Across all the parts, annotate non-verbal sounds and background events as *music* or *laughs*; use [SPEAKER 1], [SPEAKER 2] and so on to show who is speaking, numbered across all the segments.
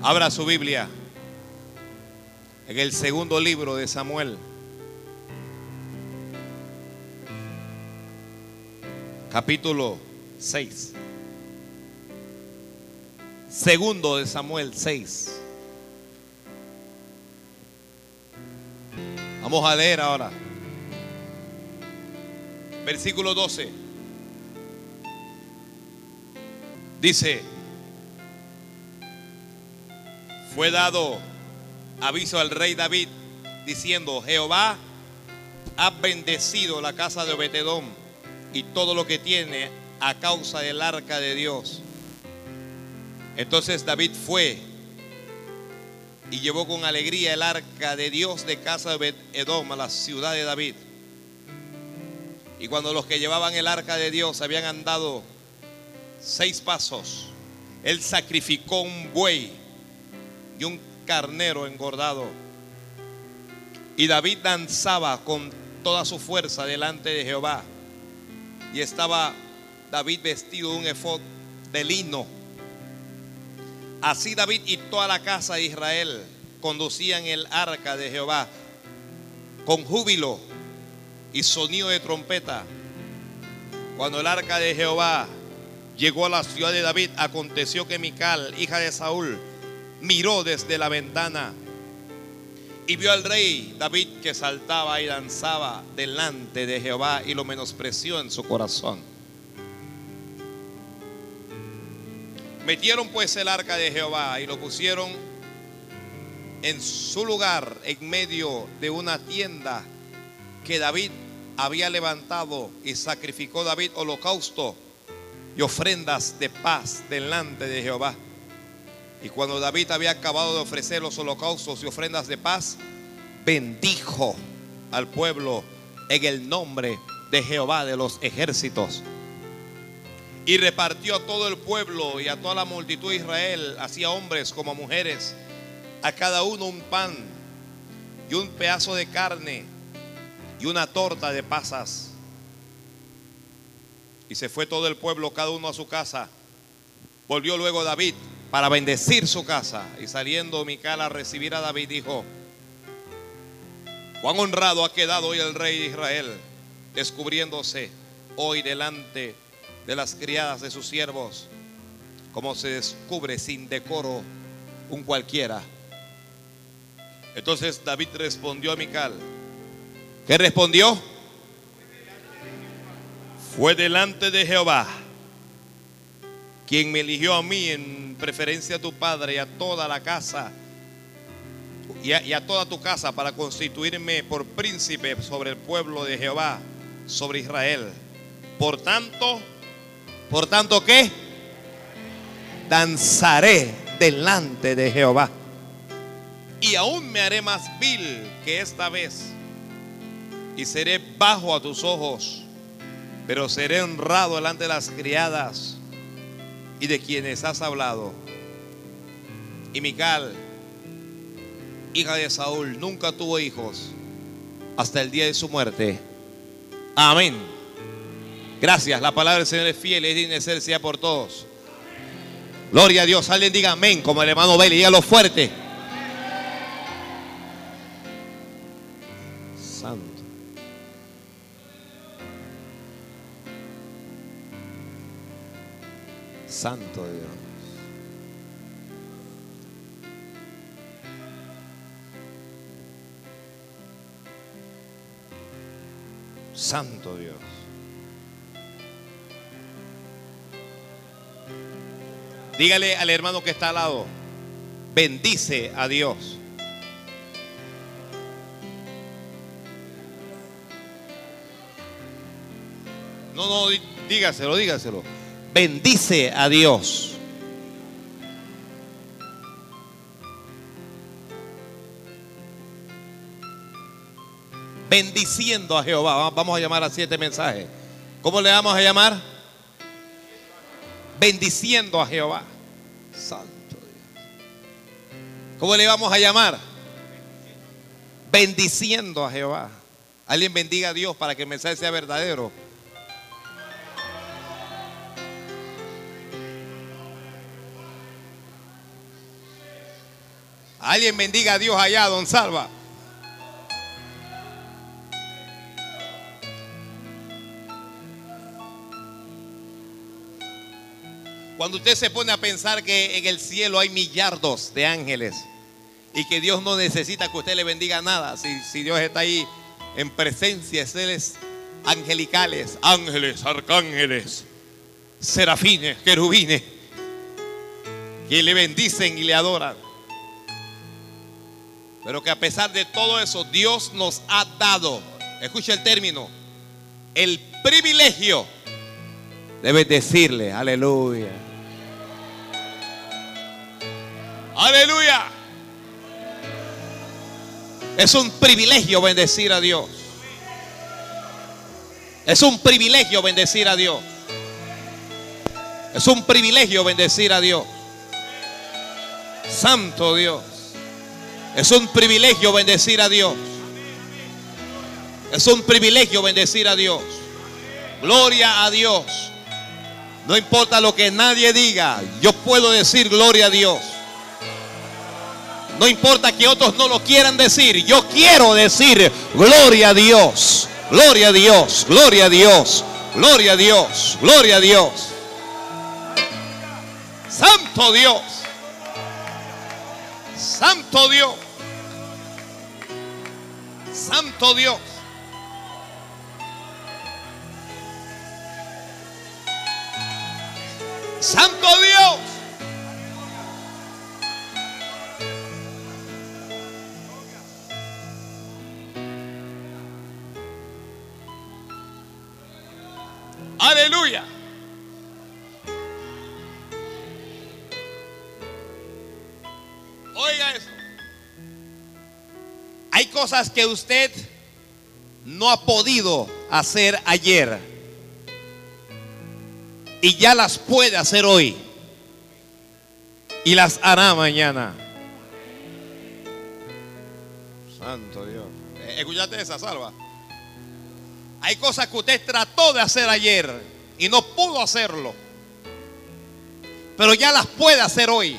[SPEAKER 1] Abra su Biblia en el segundo libro de Samuel. Capítulo 6. Segundo de Samuel 6. Vamos a leer ahora. Versículo 12. Dice, fue dado aviso al rey David diciendo, Jehová ha bendecido la casa de Obededón y todo lo que tiene a causa del arca de Dios. Entonces David fue y llevó con alegría el arca de Dios de casa de Edom a la ciudad de David. Y cuando los que llevaban el arca de Dios habían andado seis pasos, él sacrificó un buey y un carnero engordado. Y David danzaba con toda su fuerza delante de Jehová. Y estaba David vestido de un efod de lino. Así David y toda la casa de Israel conducían el arca de Jehová con júbilo y sonido de trompeta. Cuando el arca de Jehová llegó a la ciudad de David, aconteció que Mical, hija de Saúl, miró desde la ventana y vio al rey David que saltaba y danzaba delante de Jehová y lo menospreció en su corazón. Metieron pues el arca de Jehová y lo pusieron en su lugar en medio de una tienda que David había levantado y sacrificó David holocausto y ofrendas de paz delante de Jehová. Y cuando David había acabado de ofrecer los holocaustos y ofrendas de paz, bendijo al pueblo en el nombre de Jehová de los ejércitos. Y repartió a todo el pueblo y a toda la multitud de Israel, así a hombres como a mujeres, a cada uno un pan y un pedazo de carne y una torta de pasas. Y se fue todo el pueblo, cada uno a su casa. Volvió luego David para bendecir su casa. Y saliendo Mical a recibir a David, dijo, cuán honrado ha quedado hoy el rey de Israel, descubriéndose hoy delante de las criadas de sus siervos, como se descubre sin decoro un cualquiera. Entonces David respondió a Mical, ¿qué respondió? Fue delante de Jehová quien me eligió a mí en preferencia a tu padre y a toda la casa y a, toda tu casa para constituirme por príncipe sobre el pueblo de Jehová, sobre Israel. Por tanto, por tanto que danzaré delante de Jehová. Y aún me haré más vil que esta vez. Y seré bajo a tus ojos, pero seré honrado delante de las criadas y de quienes has hablado. Y Mical, hija de Saúl, nunca tuvo hijos hasta el día de su muerte. Amén. Gracias. La palabra del Señor es fiel es de sea por todos. Gloria a Dios. Alguien diga amén, como el hermano Beli. Dígalo fuerte. Santo Dios. Santo Dios. Dígale al hermano que está al lado, bendice a Dios. No, no, dígaselo, dígaselo bendice a Dios. Bendiciendo a Jehová. Vamos a llamar a siete mensajes. ¿Cómo le vamos a llamar? Bendiciendo a Jehová. Santo Dios. ¿Cómo le vamos a llamar? Bendiciendo a Jehová. Alguien bendiga a Dios para que el mensaje sea verdadero. Alguien bendiga a Dios allá, don Salva. Cuando usted se pone a pensar que en el cielo hay millardos de ángeles y que Dios no necesita que usted le bendiga nada, si, Dios está ahí en presencia, seres angelicales, ángeles, arcángeles, serafines, querubines, que le bendicen y le adoran. Pero que a pesar de todo eso, Dios nos ha dado, escucha el término, el privilegio de bendecirle. Aleluya. Aleluya. Es un privilegio bendecir a Dios. Es un privilegio bendecir a Dios. Es un privilegio bendecir a Dios. Santo Dios. Es un privilegio bendecir a Dios. Es un privilegio bendecir a Dios. Gloria a Dios. No importa lo que nadie diga, yo puedo decir gloria a Dios. No importa que otros no lo quieran decir, yo quiero decir gloria a Dios. Gloria a Dios, gloria a Dios, gloria a Dios, gloria a Dios. Santo Dios. Santo Dios. Santo Dios. Santo Dios. Aleluya. Oiga eso. Hay cosas que usted no ha podido hacer ayer y ya las puede hacer hoy y las hará mañana. Santo Dios. Eh, Escuchate esa salva. Hay cosas que usted trató de hacer ayer y no pudo hacerlo. Pero ya las puede hacer hoy.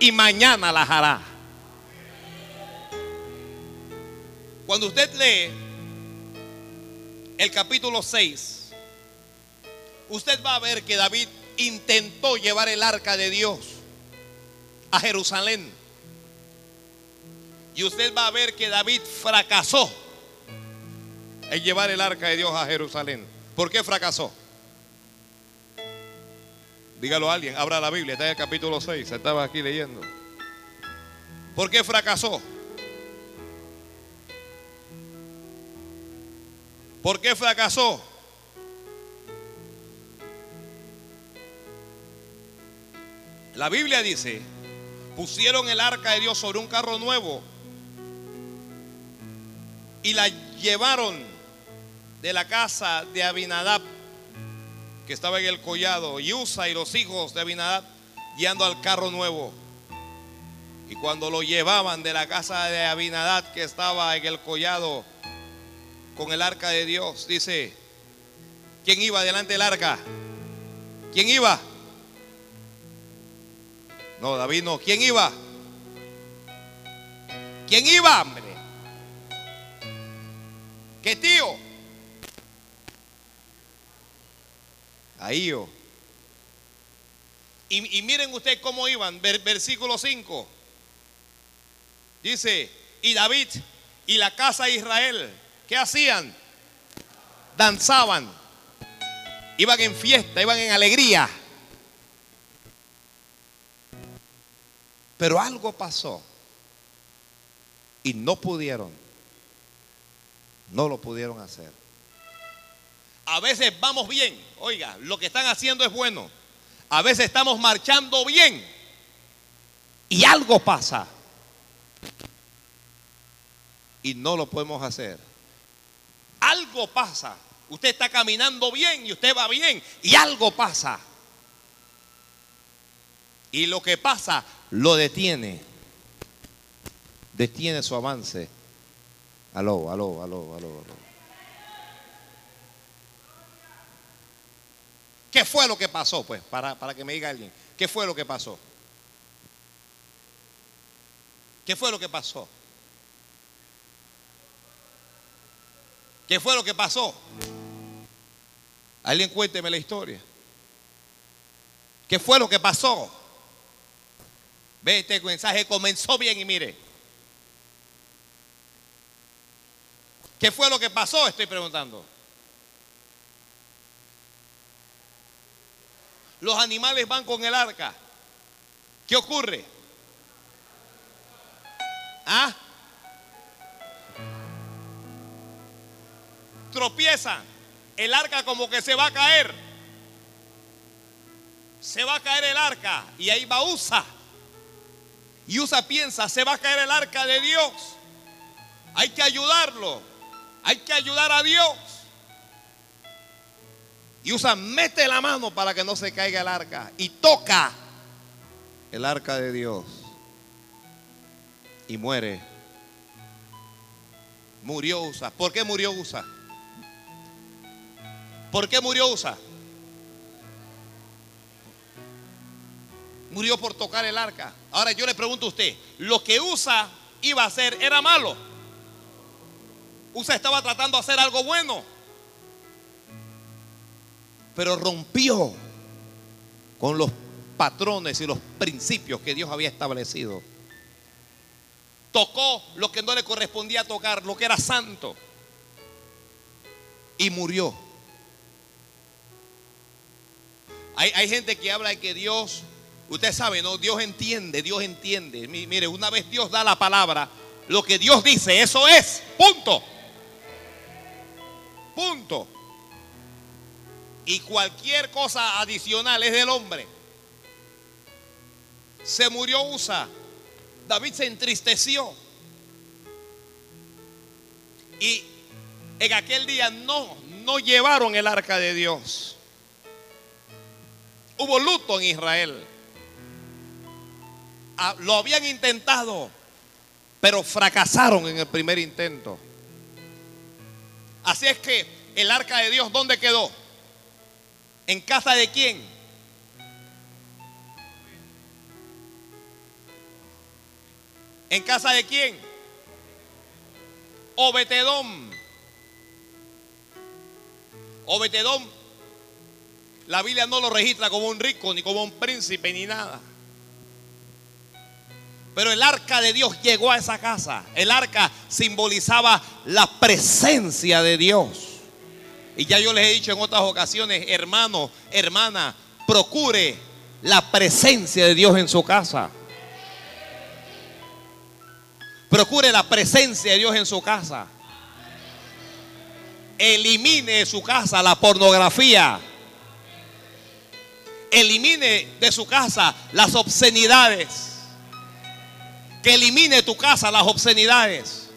[SPEAKER 1] Y mañana las hará. Cuando usted lee el capítulo 6, usted va a ver que David intentó llevar el arca de Dios a Jerusalén. Y usted va a ver que David fracasó en llevar el arca de Dios a Jerusalén. ¿Por qué fracasó? Dígalo a alguien, abra la Biblia, está en el capítulo 6, estaba aquí leyendo. ¿Por qué fracasó? ¿Por qué fracasó? La Biblia dice, pusieron el arca de Dios sobre un carro nuevo y la llevaron de la casa de Abinadab, que estaba en el collado, y Usa y los hijos de Abinadab guiando al carro nuevo. Y cuando lo llevaban de la casa de Abinadab, que estaba en el collado con el arca de Dios, dice, ¿quién iba delante del arca? ¿Quién iba? No, David no. ¿Quién iba? ¿Quién iba, hombre? ¿Qué tío? Ahí yo. Y, miren ustedes cómo iban. Ver- versículo 5. Dice, y David y la casa de Israel, ¿qué hacían? Danzaban. Iban en fiesta, iban en alegría. Pero algo pasó. Y no pudieron. No lo pudieron hacer. A veces vamos bien. Oiga, lo que están haciendo es bueno. A veces estamos marchando bien. Y algo pasa. Y no lo podemos hacer. Algo pasa. Usted está caminando bien y usted va bien. Y algo pasa. Y lo que pasa lo detiene. Detiene su avance. Aló, aló, aló, aló, aló. ¿Qué fue lo que pasó? Pues, para, para que me diga alguien. ¿Qué fue lo que pasó? ¿Qué fue lo que pasó? ¿Qué fue lo que pasó? Alguien cuénteme la historia. ¿Qué fue lo que pasó? Ve, este mensaje comenzó bien y mire. ¿Qué fue lo que pasó? Estoy preguntando. Los animales van con el arca. ¿Qué ocurre? ¿Ah? Tropiezan, el arca como que se va a caer. Se va a caer el arca y ahí va Usa. Y Usa piensa, se va a caer el arca de Dios. Hay que ayudarlo. Hay que ayudar a Dios. Y Usa mete la mano para que no se caiga el arca y toca el arca de Dios. Y muere. Murió Usa. ¿Por qué murió Usa? ¿Por qué murió Usa? Murió por tocar el arca. Ahora yo le pregunto a usted, ¿lo que Usa iba a hacer era malo? Usa estaba tratando de hacer algo bueno. Pero rompió con los patrones y los principios que Dios había establecido. Tocó lo que no le correspondía tocar, lo que era santo. Y murió. Hay, gente que habla de que Dios, usted sabe, ¿no? Dios entiende, Dios entiende. Mire, una vez Dios da la palabra, lo que Dios dice, eso es, punto. Punto. Y cualquier cosa adicional es del hombre. Se murió Usa. David se entristeció. Y en aquel día no, no llevaron el arca de Dios. Hubo luto en Israel. Ah, lo habían intentado, pero fracasaron en el primer intento. Así es que el arca de Dios, ¿dónde quedó? ¿En casa de quién? ¿En casa de quién? Obetedón. Obetedón la Biblia no lo registra como un rico, ni como un príncipe, ni nada. Pero el arca de Dios llegó a esa casa. El arca simbolizaba la presencia de Dios. Y ya yo les he dicho en otras ocasiones, hermano, hermana, procure la presencia de Dios en su casa. Procure la presencia de Dios en su casa. Elimine de su casa la pornografía elimine de su casa las obscenidades. Que elimine tu casa las obscenidades.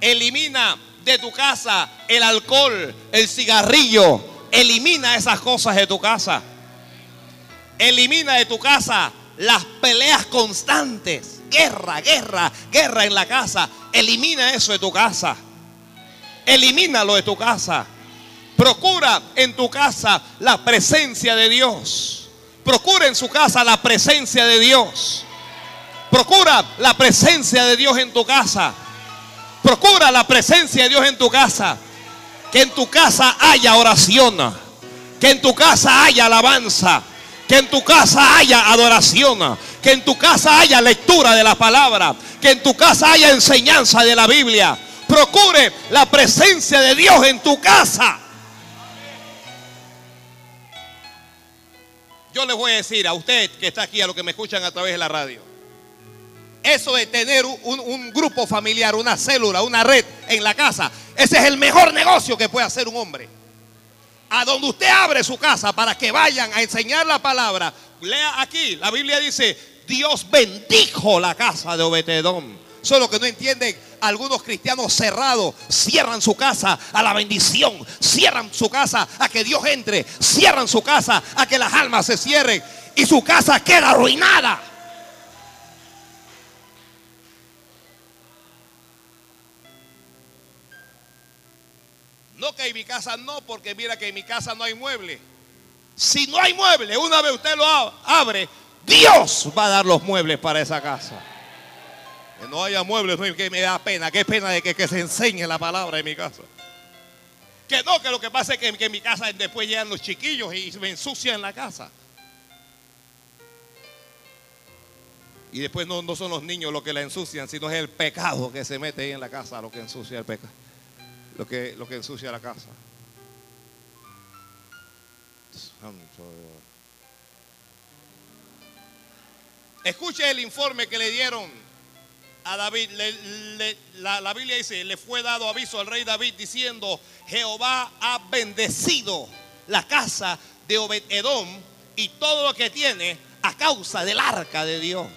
[SPEAKER 1] Elimina de tu casa el alcohol, el cigarrillo. Elimina esas cosas de tu casa. Elimina de tu casa las peleas constantes. Guerra, guerra, guerra en la casa. Elimina eso de tu casa. Elimínalo de tu casa. Procura en tu casa la presencia de Dios. Procura en su casa la presencia de Dios. Procura la presencia de Dios en tu casa. Procura la presencia de Dios en tu casa. Que en tu casa haya oración. Que en tu casa haya alabanza. Que en tu casa haya adoración. Que en tu casa haya lectura de la palabra. Que en tu casa haya enseñanza de la Biblia. Procure la presencia de Dios en tu casa. Yo les voy a decir a usted que está aquí, a los que me escuchan a través de la radio. Eso de tener un, grupo familiar, una célula, una red en la casa, ese es el mejor negocio que puede hacer un hombre. A donde usted abre su casa para que vayan a enseñar la palabra. Lea aquí, la Biblia dice, Dios bendijo la casa de Obetedón. Solo que no entienden algunos cristianos cerrados cierran su casa a la bendición, cierran su casa a que Dios entre, cierran su casa a que las almas se cierren y su casa queda arruinada. No que en mi casa no, porque mira que en mi casa no hay mueble. Si no hay mueble, una vez usted lo abre, Dios va a dar los muebles para esa casa. Que no haya muebles, que me da pena. Qué pena de que, que se enseñe la palabra en mi casa. Que no, que lo que pasa es que, que en mi casa después llegan los chiquillos y me ensucian la casa. Y después no, no son los niños los que la ensucian, sino es el pecado que se mete ahí en la casa, lo que ensucia el pecado. Lo que, lo que ensucia la casa. Escuche el informe que le dieron a David. Le- la, la Biblia dice, le fue dado aviso al rey David diciendo, Jehová ha bendecido la casa de Obed Edom y todo lo que tiene a causa del arca de Dios.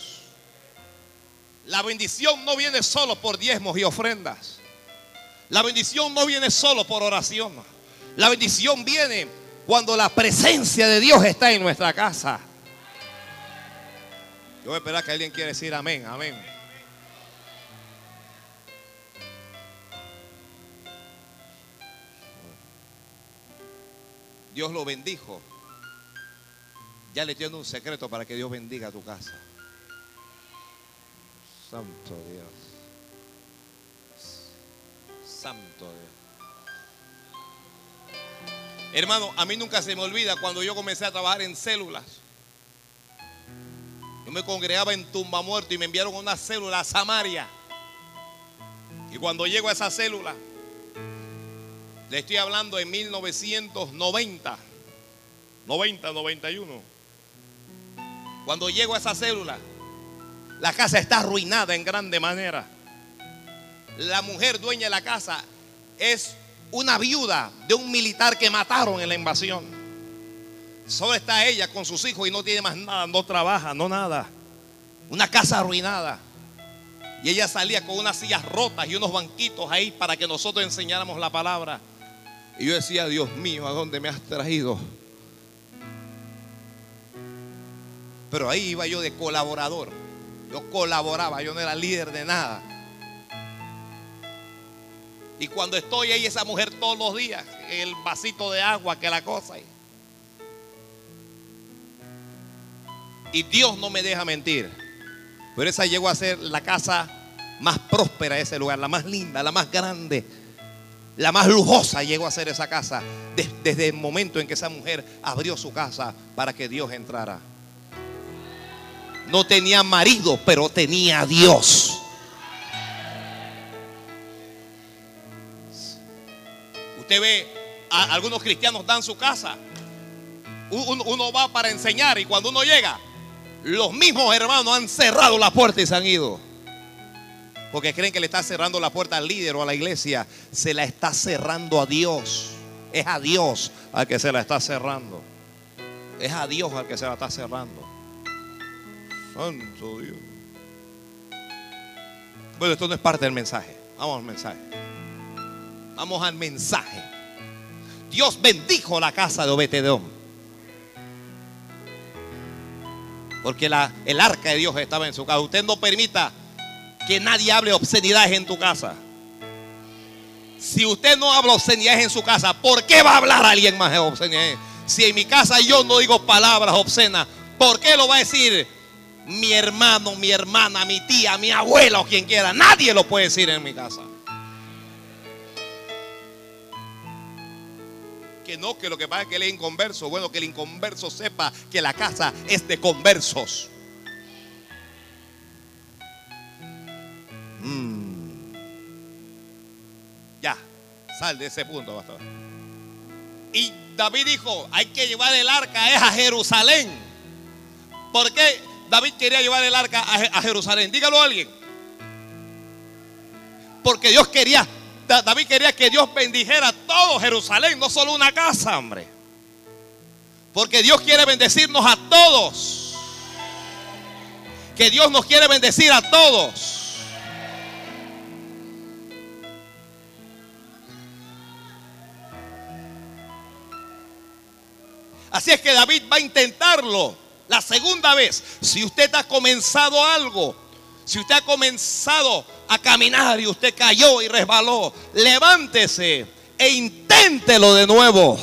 [SPEAKER 1] La bendición no viene solo por diezmos y ofrendas. La bendición no viene solo por oración. La bendición viene cuando la presencia de Dios está en nuestra casa. Yo voy a esperar que alguien quiera decir amén, amén. Dios lo bendijo. Ya le tiene un secreto para que Dios bendiga tu casa. Santo Dios. Santo Dios. Hermano, a mí nunca se me olvida cuando yo comencé a trabajar en células. Yo me congregaba en Tumba Muerto y me enviaron una célula a Samaria. Y cuando llego a esa célula, le estoy hablando en 1990, 90, 91. Cuando llego a esa célula, la casa está arruinada en grande manera. La mujer dueña de la casa es una viuda de un militar que mataron en la invasión. Solo está ella con sus hijos y no tiene más nada, no trabaja, no nada. Una casa arruinada. Y ella salía con unas sillas rotas y unos banquitos ahí para que nosotros enseñáramos la palabra. Y yo decía, Dios mío, ¿a dónde me has traído? Pero ahí iba yo de colaborador. Yo colaboraba, yo no era líder de nada. Y cuando estoy ahí, esa mujer todos los días, el vasito de agua, que la cosa. Y Dios no me deja mentir. Pero esa llegó a ser la casa más próspera de ese lugar, la más linda, la más grande, la más lujosa llegó a ser esa casa des- desde el momento en que esa mujer abrió su casa para que Dios entrara. No tenía marido, pero tenía Dios. Usted ve, algunos cristianos dan su casa. Un- Uno va para enseñar y cuando uno llega, los mismos hermanos han cerrado la puerta y se han ido. Porque creen que le está cerrando la puerta al líder o a la iglesia. Se la está cerrando a Dios. Es a Dios al que se la está cerrando. Es a Dios al que se la está cerrando. Santo Dios. Bueno, esto no es parte del mensaje. Vamos al mensaje. Vamos al mensaje. Dios bendijo la casa de Obetedón. Porque el arca de Dios estaba en su casa. Usted no permita que nadie hable obscenidades en tu casa. Si usted no habla obscenidades en su casa, ¿por qué va a hablar alguien más de obscenidades? Si en mi casa yo no digo palabras obscenas, ¿por qué lo va a decir mi hermano, mi hermana, mi tía, mi abuela o quien quiera? Nadie lo puede decir en mi casa. Que no, que lo que pasa es que él es inconverso. Bueno, que el inconverso sepa que la casa es de conversos. Mm. Ya, sal de ese punto, pastor. Y David dijo, hay que llevar el arca a Jerusalén. ¿Por qué David quería llevar el arca a Je- a Jerusalén? Dígalo a alguien. Porque Dios quería, Da- David quería que Dios bendijera todo Jerusalén, no solo una casa, hombre. Porque Dios quiere bendecirnos a todos. Que Dios nos quiere bendecir a todos. Así es que David va a intentarlo la segunda vez. Si usted ha comenzado algo, si usted ha comenzado a caminar y usted cayó y resbaló, levántese e inténtelo de nuevo.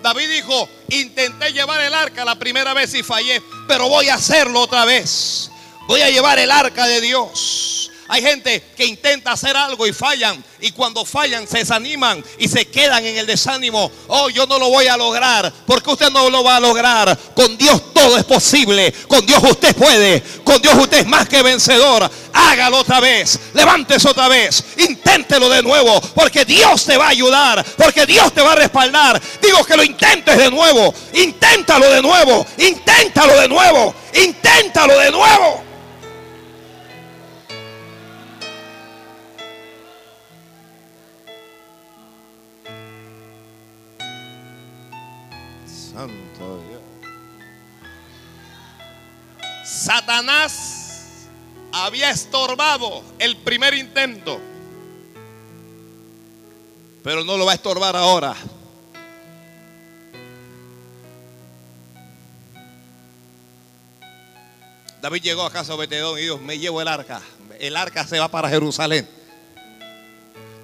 [SPEAKER 1] David dijo, intenté llevar el arca la primera vez y fallé, pero voy a hacerlo otra vez. Voy a llevar el arca de Dios. Hay gente que intenta hacer algo y fallan. Y cuando fallan se desaniman y se quedan en el desánimo. Oh, yo no lo voy a lograr. Porque usted no lo va a lograr. Con Dios todo es posible. Con Dios usted puede. Con Dios usted es más que vencedor. Hágalo otra vez. Levántese otra vez. Inténtelo de nuevo. Porque Dios te va a ayudar. Porque Dios te va a respaldar. Digo que lo intentes de nuevo. Inténtalo de nuevo. Inténtalo de nuevo. Inténtalo de nuevo. Satanás había estorbado el primer intento, pero no lo va a estorbar ahora. David llegó a casa de Betedón y dijo, me llevo el arca. El arca se va para Jerusalén.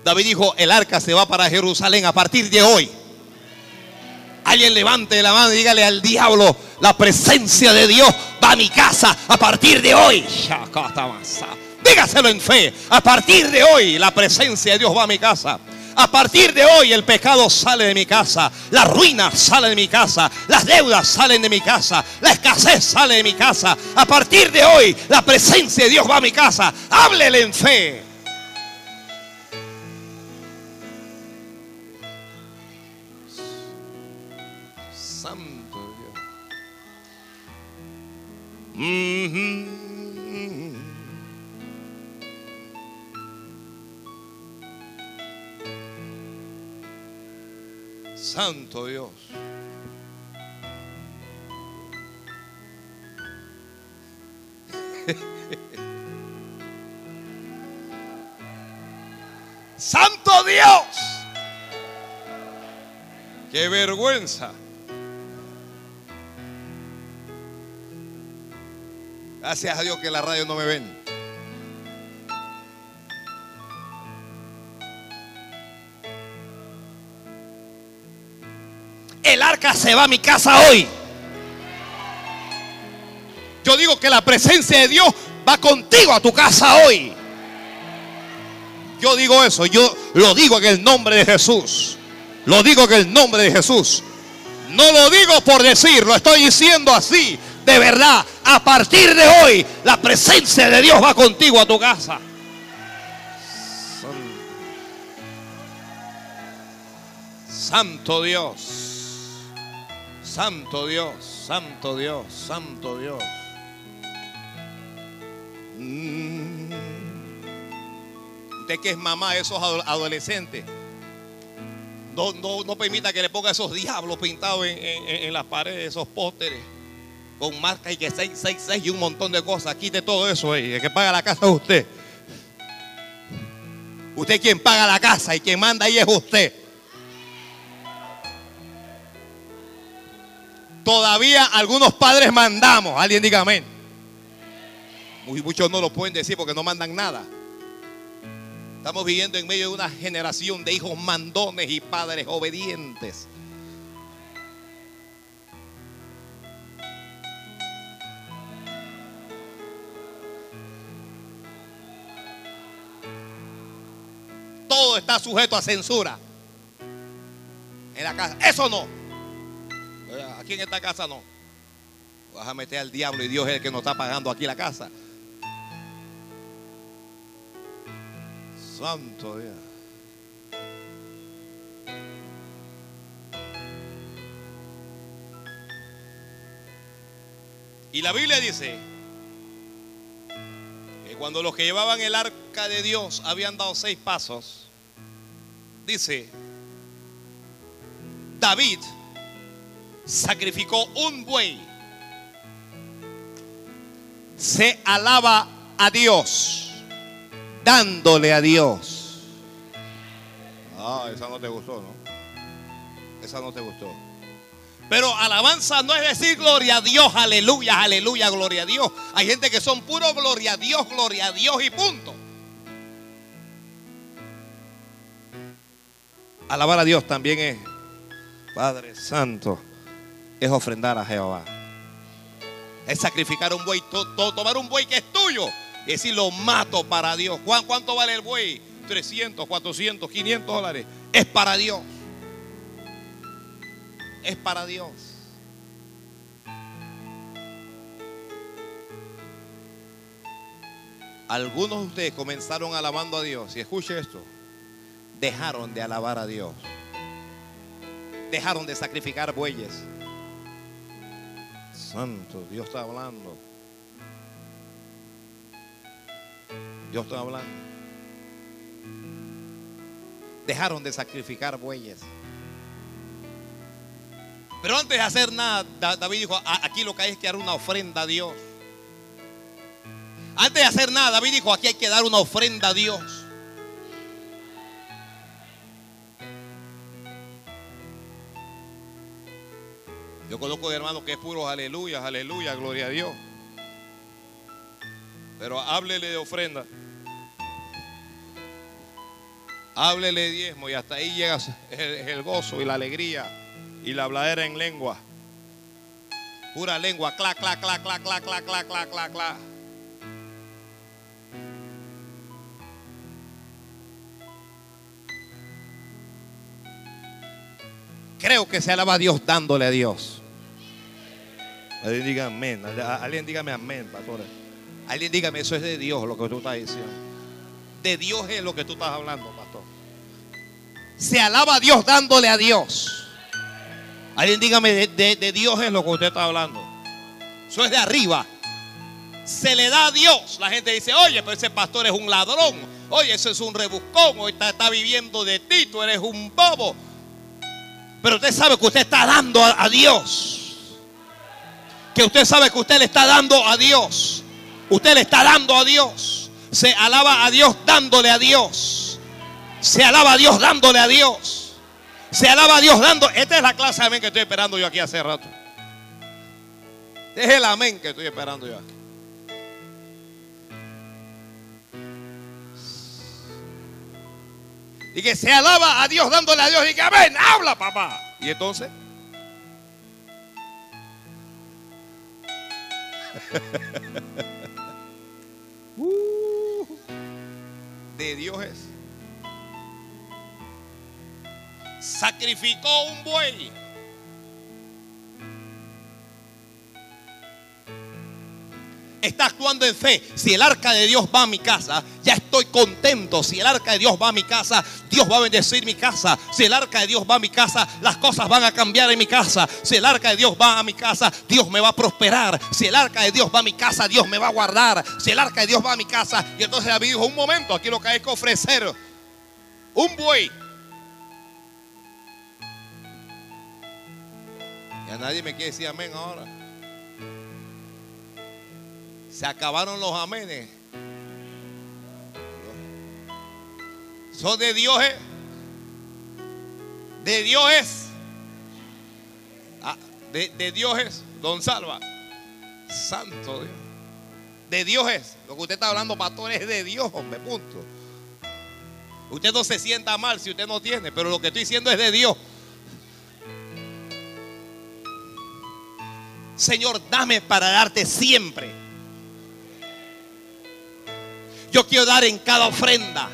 [SPEAKER 1] David dijo, el arca se va para Jerusalén a partir de hoy. Alguien levante la mano y dígale al diablo, la presencia de Dios va a mi casa a partir de hoy. Dígaselo en fe. A partir de hoy la presencia de Dios va a mi casa. A partir de hoy el pecado sale de mi casa, la ruina sale de mi casa, las deudas salen de mi casa, la escasez sale de mi casa. A partir de hoy la presencia de Dios va a mi casa. Háblele en fe. Santo Dios. *laughs* Santo Dios. Qué vergüenza. Gracias a Dios que la radio no me ven. El arca se va a mi casa hoy. Yo digo que la presencia de Dios va contigo a tu casa hoy. Yo digo eso, yo lo digo en el nombre de Jesús. Lo digo en el nombre de Jesús. No lo digo por decir, lo estoy diciendo así de verdad, a partir de hoy, la presencia de Dios va contigo a tu casa. Santo Dios, Santo Dios, Santo Dios, Santo Dios. Mm. Usted que es mamá de esos adolescentes, no, no, permita que le ponga esos diablos pintados en, en las paredes, esos pósteres con marca y que 666 y un montón de cosas. Quite todo eso ahí. El que paga la casa es usted. Usted quien paga la casa y quien manda ahí es usted. Todavía algunos padres mandamos. Alguien diga amén. Muchos no lo pueden decir porque no mandan nada. Estamos viviendo en medio de una generación de hijos mandones y padres obedientes. Todo está sujeto a censura. En la casa. Eso no. Aquí en esta casa no. Vas a meter al diablo y Dios es el que nos está pagando aquí la casa. Santo Dios. Y la Biblia dice cuando los que llevaban el arca de Dios habían dado seis pasos, dice, David sacrificó un buey. Se alaba a Dios, dándole a Dios. Ah, esa no te gustó, ¿no? Esa no te gustó. Pero alabanza no es decir gloria a Dios, aleluya, aleluya, gloria a Dios. Hay gente que son puro gloria a Dios, gloria a Dios y punto. Alabar a Dios también es, Padre Santo, es ofrendar a Jehová. Es sacrificar un buey, tomar un buey que es tuyo y decir lo mato para Dios. ¿Cuánto vale el buey? 300, 400, 500 dólares. Es para Dios. Es para Dios. Algunos de ustedes comenzaron alabando a Dios. Y escuche esto. Dejaron de alabar a Dios. Dejaron de sacrificar bueyes. Santo, Dios está hablando. Dios está hablando. Dejaron de sacrificar bueyes. Pero antes de hacer nada, David dijo, aquí lo que hay es que dar una ofrenda a Dios. Antes de hacer nada, David dijo, aquí hay que dar una ofrenda a Dios. Yo conozco de hermanos que es puro aleluya, aleluya, gloria a Dios. Pero háblele de ofrenda. Háblele de diezmo y hasta ahí llega *laughs* el, gozo y la alegría y la habladera en lengua. Pura lengua, cla, cla, cla, cla, cla, cla, cla, cla, cla, cla. Creo que se alaba a Dios dándole a Dios. Alguien diga amén. Alguien dígame amén, pastor. Alguien dígame, eso es de Dios lo que tú estás diciendo. De Dios es lo que tú estás hablando, pastor. Se alaba a Dios dándole a Dios. Alguien dígame, de, Dios es lo que usted está hablando. Eso es de arriba. Se le da a Dios. La gente dice, oye, pero ese pastor es un ladrón. Oye, eso es un rebuscón. Hoy está, está viviendo de ti. Tú eres un bobo. Pero usted sabe que usted está dando a, Dios. Que usted sabe que usted le está dando a Dios. Usted le está dando a Dios. Se alaba a Dios dándole a Dios. Se alaba a Dios dándole a Dios. Se alaba a Dios dando. Esta es la clase de amén que estoy esperando yo aquí hace rato. Este es el amén que estoy esperando yo. Y que se alaba a Dios dándole a Dios y que amén, habla papá. Y entonces... *laughs* Uh, de Dios es. Sacrificó un buey está actuando en fe. Si el arca de Dios va a mi casa, ya estoy contento. Si el arca de Dios va a mi casa, Dios va a bendecir mi casa. Si el arca de Dios va a mi casa, las cosas van a cambiar en mi casa. Si el arca de Dios va a mi casa, Dios me va a prosperar. Si el arca de Dios va a mi casa, Dios me va a guardar. Si el arca de Dios va a mi casa, y entonces David dijo, un momento, aquí lo que hay que ofrecer un buey. Y a nadie me quiere decir amén ahora. Se acabaron los amenes. Son de Dios es. De Dios es. Ah, de, Dios es. Don Salva. Santo Dios. De Dios es. Lo que usted está hablando, pastor, es de Dios, hombre. Punto. Usted no se sienta mal si usted no tiene, pero lo que estoy diciendo es de Dios. Señor, dame para darte siempre. Yo quiero dar en cada ofrenda.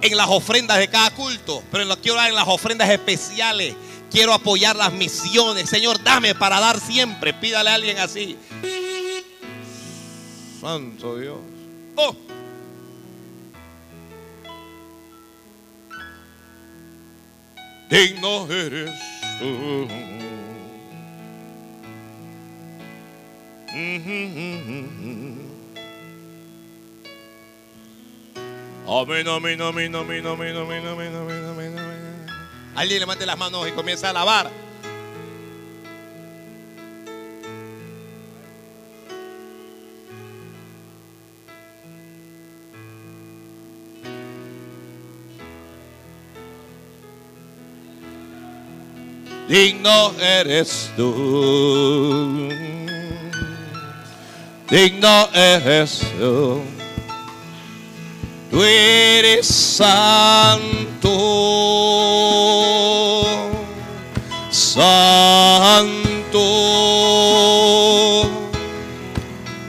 [SPEAKER 1] En las ofrendas de cada culto. Pero lo quiero dar en las ofrendas especiales. Quiero apoyar las misiones. Señor, dame para dar siempre. Pídale a alguien así. Santo Dios. Oh. Digno eres tú. Amén, amén, amén, amén, amén, amén, amén, amén, amén, amén. Alguien levante las manos y comienza a alabar. Digno eres tú. Digno eres tú. Tú eres santo, santo.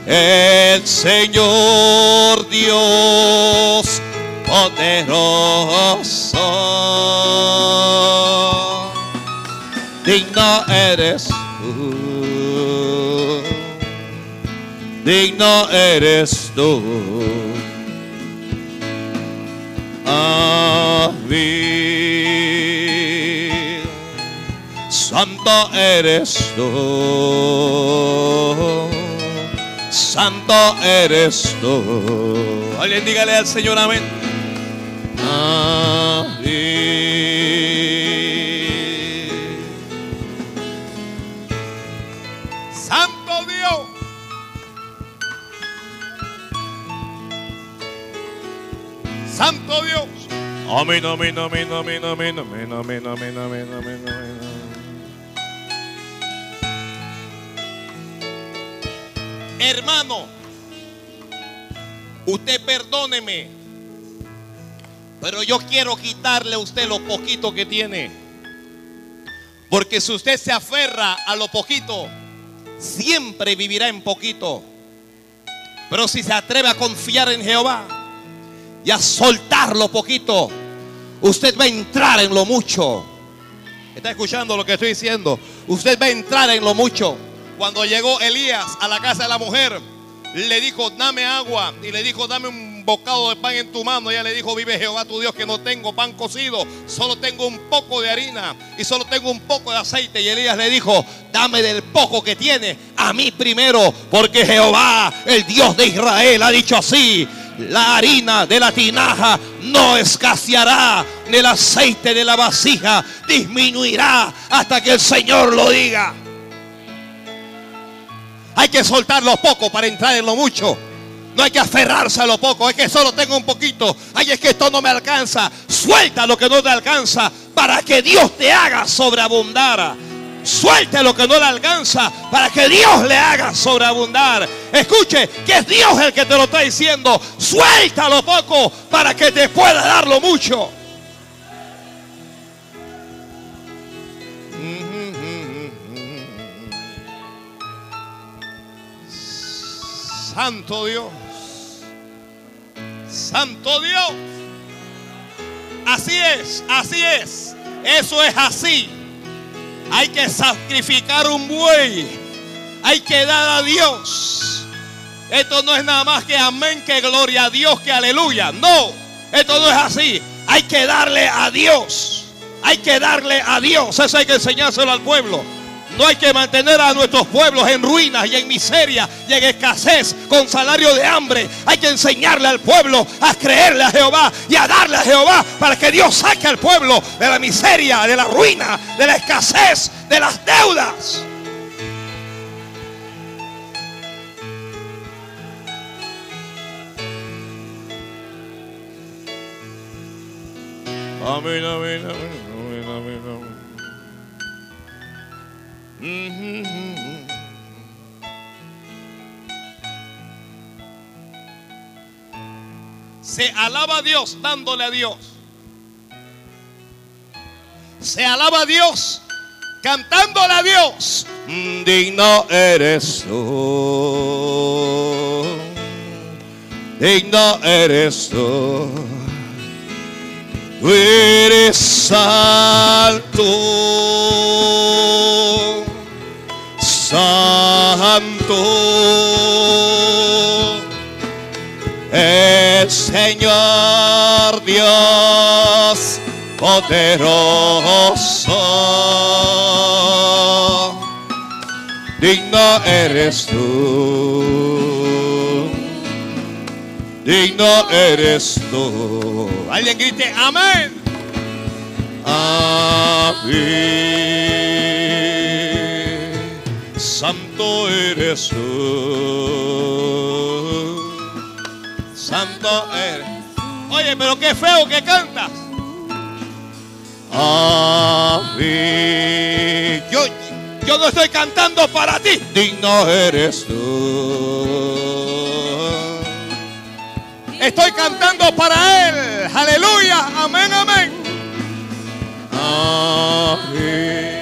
[SPEAKER 1] El Señor Dios poderoso. Digno eres digno eres tú. Amén. Santo eres tú. Santo eres tú. Alguien dígale al Señor. Amén. Santo Dios. Amén, amén, amén, amén, amén, amén, amén, amén, amén, amén, amén. Hermano, usted perdóneme, pero yo quiero quitarle a usted lo poquito que tiene. Porque si usted se aferra a lo poquito, siempre vivirá en poquito. Pero si se atreve a confiar en Jehová y a soltar lo poquito, usted va a entrar en lo mucho. ¿Está escuchando lo que estoy diciendo? Usted va a entrar en lo mucho. Cuando llegó Elías a la casa de la mujer, le dijo, dame agua. Y le dijo, dame un bocado de pan en tu mano. Ella le dijo, vive Jehová tu Dios que no tengo pan cocido. Solo tengo un poco de harina y solo tengo un poco de aceite. Y Elías le dijo, dame del poco que tiene a mí primero. Porque Jehová, el Dios de Israel, ha dicho así. La harina de la tinaja no escaseará, ni el aceite de la vasija disminuirá hasta que el Señor lo diga. Hay que soltar lo poco para entrar en lo mucho. No hay que aferrarse a lo poco. Es que solo tengo un poquito. Ay, es que esto no me alcanza. Suelta lo que no te alcanza para que Dios te haga sobreabundar. Suelte lo que no le alcanza para que Dios le haga sobreabundar. Escuche que es Dios el que te lo está diciendo. Suelta lo poco para que te pueda dar lo mucho. Santo Dios. Santo Dios. Así es, así es. Eso es así. Hay que sacrificar un buey. Hay que dar a Dios. Esto no es nada más que amén, que gloria a Dios, que aleluya. No, esto no es así. Hay que darle a Dios. Hay que darle a Dios. Eso hay que enseñárselo al pueblo. No hay que mantener a nuestros pueblos en ruinas y en miseria y en escasez con salario de hambre. Hay que enseñarle al pueblo a creerle a Jehová y a darle a Jehová para que Dios saque al pueblo de la miseria, de la ruina, de la escasez, de las deudas. Amén, amén, amén, Se alaba a Dios dándole a Dios. Se alaba a Dios cantándole a Dios. Digno eres tú. Digno eres tú. Tú eres santo, santo, el Señor Dios poderoso, digno eres tú, digno eres tú. Alguien grite, amén. Amén. Santo eres tú. Santo eres. Oye, pero qué feo que cantas. Amén. Yo, yo no estoy cantando para ti. Digno eres tú. Estoy cantando para Él. Aleluya. Amén, amén. Amén.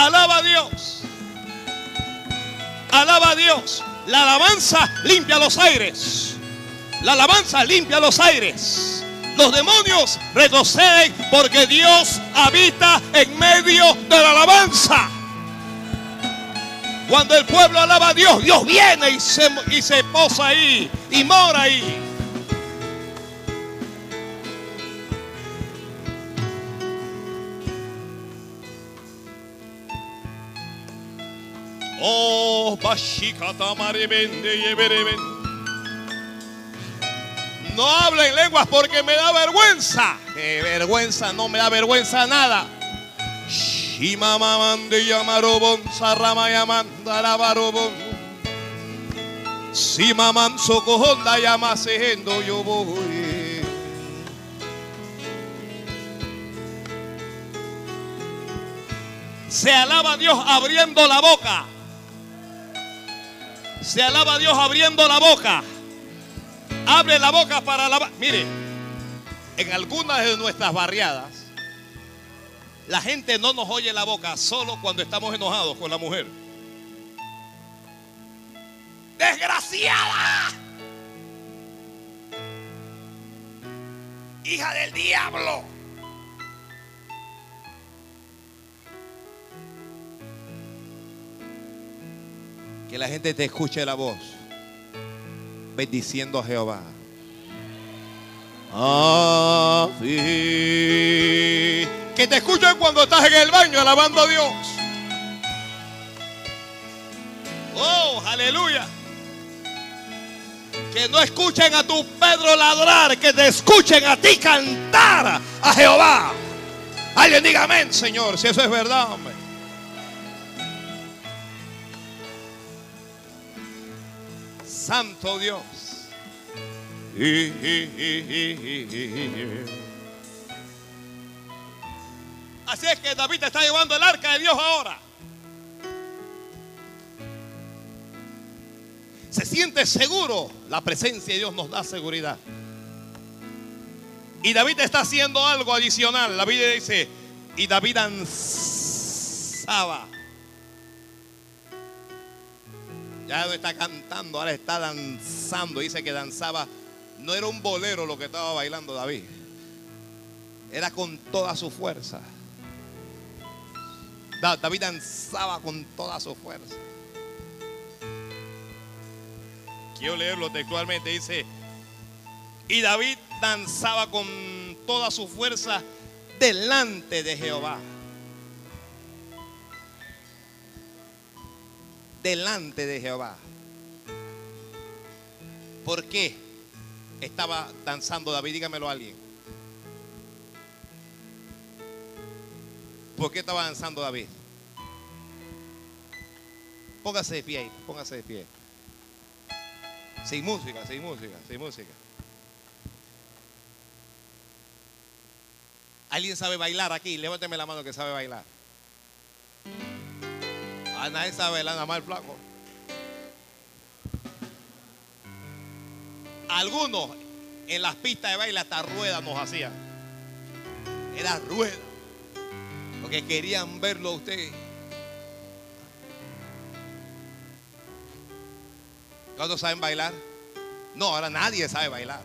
[SPEAKER 1] Alaba a Dios. Alaba a Dios. La alabanza limpia los aires. La alabanza limpia los aires. Los demonios retroceden porque Dios habita en medio de la alabanza. Cuando el pueblo alaba a Dios, Dios viene y se, y se posa ahí y mora ahí. Oh, Bashikata Maribende Yebereben. No hablo en lenguas porque me da vergüenza. Vergüenza, no me da vergüenza nada. Shimamamande Yamarobon, Sarrama Yamanda Labarobon. Simaman Socohonda Yamasehendo yo voy. Se alaba a Dios abriendo la boca. Se alaba a Dios abriendo la boca. Abre la boca para alabar. Mire, en algunas de nuestras barriadas, la gente no nos oye la boca solo cuando estamos enojados con la mujer. Desgraciada. Hija del diablo. Que la gente te escuche la voz. Bendiciendo a Jehová. Que te escuchen cuando estás en el baño alabando a Dios. Oh, aleluya. Que no escuchen a tu Pedro ladrar, que te escuchen a ti cantar a Jehová. Alguien diga amén, Señor, si eso es verdad, hombre. Santo Dios. Así es que David está llevando el arca de Dios ahora. Se siente seguro. La presencia de Dios nos da seguridad. Y David está haciendo algo adicional. La Biblia dice, y David danzaba. Ya no está cantando, ahora está danzando. Dice que danzaba. No era un bolero lo que estaba bailando David. Era con toda su fuerza. David danzaba con toda su fuerza. Quiero leerlo textualmente. Dice, y David danzaba con toda su fuerza delante de Jehová. Delante de Jehová. ¿Por qué estaba danzando David? Dígamelo a alguien. ¿Por qué estaba danzando David? Póngase de pie ahí, póngase de pie. Sin música, sin música, sin música. ¿Alguien sabe bailar aquí? Levánteme la mano que sabe bailar. A nadie sabe bailar, nada más el flaco. Algunos en las pistas de baile hasta ruedas nos hacían. Era rueda. Porque querían verlo a usted. ¿Cuántos saben bailar? No, ahora nadie sabe bailar.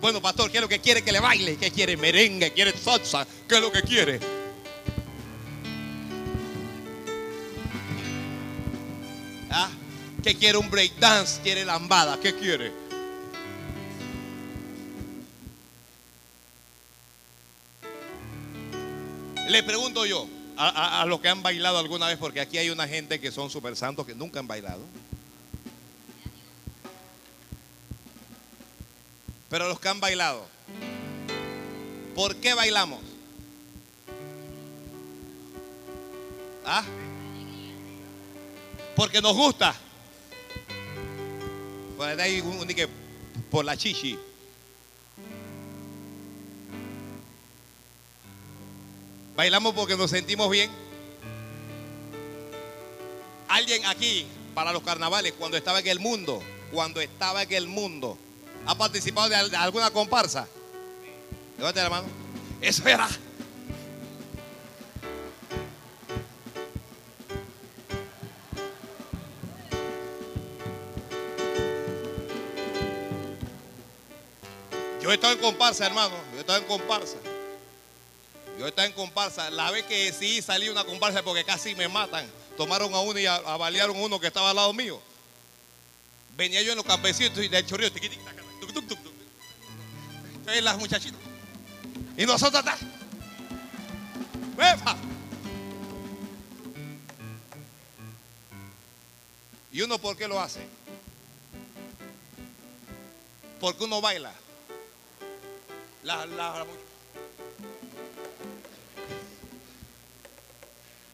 [SPEAKER 1] Bueno, pastor, ¿qué es lo que quiere que le baile? ¿Qué quiere? Merengue, quiere salsa. ¿Qué es lo que quiere? ¿Qué quiere un breakdance? ¿Quiere lambada? ¿Qué quiere? Le pregunto yo a, a- a los que han bailado alguna vez, porque aquí hay una gente que son super santos que nunca han bailado. Pero los que han bailado, ¿por qué bailamos? ¿Ah? Porque nos gusta. Por un, por la chichi. Bailamos porque nos sentimos bien. Alguien aquí, para los carnavales, cuando estaba en el mundo, cuando estaba en el mundo, ¿ha participado de alguna comparsa? Levante la mano. Eso era comparsa, hermano. Yo he estado en comparsa. Yo he estado en comparsa. La vez que sí salí una comparsa porque casi me matan. Tomaron a uno y avaliaron uno que estaba al lado mío. Venía yo en los campesitos y de chorrillo. Entonces las muchachitas. Y nosotros atrás. ¿Y uno por qué lo hace? Porque uno baila.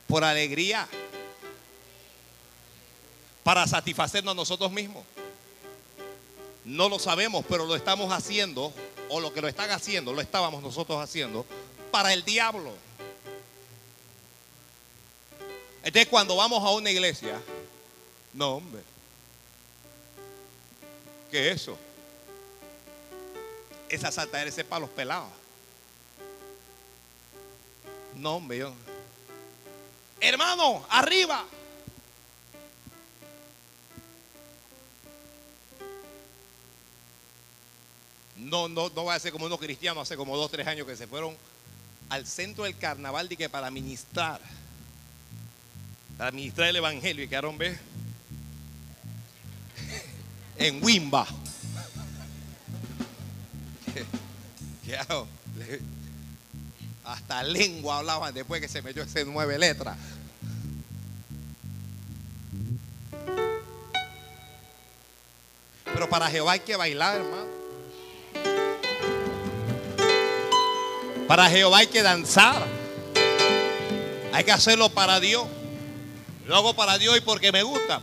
[SPEAKER 1] Por alegría. Para satisfacernos nosotros mismos. No lo sabemos, pero lo estamos haciendo, o lo que lo están haciendo, lo estábamos nosotros haciendo, para el diablo. Entonces cuando vamos a una iglesia, no hombre, ¿qué es eso? Esa saltadera, ese palos pelados. No hombre. Hermano, arriba. No, no, no va a ser como unos cristianos hace como dos, tres años que se fueron al centro del carnaval de que para ministrar, para ministrar el evangelio y quedaron, ¿ves? *laughs* En Wimba. *laughs* Hasta lengua hablaban después que se metió ese nueve letras. Pero para Jehová hay que bailar, hermano. Para Jehová hay que danzar. Hay que hacerlo para Dios. Lo hago para Dios y porque me gusta.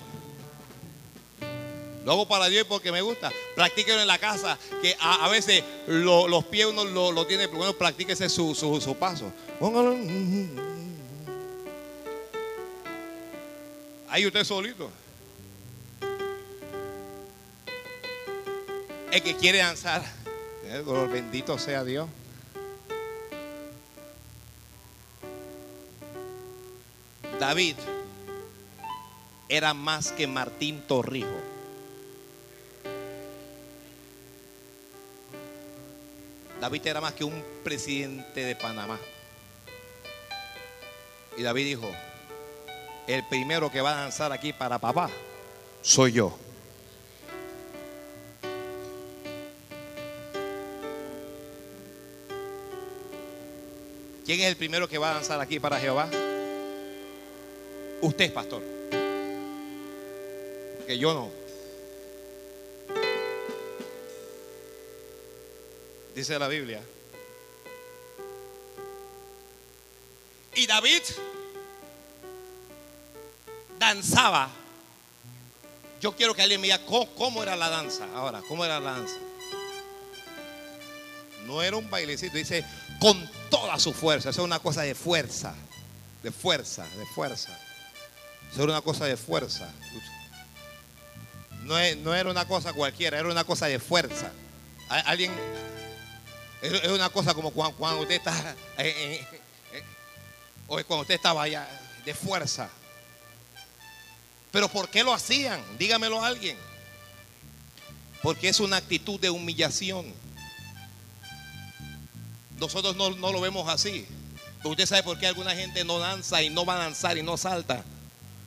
[SPEAKER 1] Lo hago para Dios porque me gusta. Practíquenlo en la casa, que a, veces los pies uno lo, tiene, pero bueno, practíquese su, su, su paso. Ahí usted solito. El que quiere danzar, bendito sea Dios. David era más que Martín Torrijos. David era más que un presidente de Panamá. Y David dijo, el primero que va a danzar aquí para papá soy yo. ¿Quién es el primero que va a danzar aquí para Jehová? Usted, pastor. Que yo no. Dice la Biblia. Y David danzaba. Yo quiero que alguien me diga cómo, era la danza. Ahora, ¿cómo era la danza? No era un bailecito, dice con toda su fuerza. Eso es una cosa de fuerza, de fuerza, de fuerza. Eso era una cosa de fuerza. No, era una cosa cualquiera, era una cosa de fuerza. Alguien, es una cosa como cuando, usted está, o cuando usted estaba allá, de fuerza. Pero ¿por qué lo hacían? Dígamelo a alguien. Porque es una actitud de humillación. Nosotros no, no lo vemos así. Usted sabe por qué alguna gente no danza y no va a danzar y no salta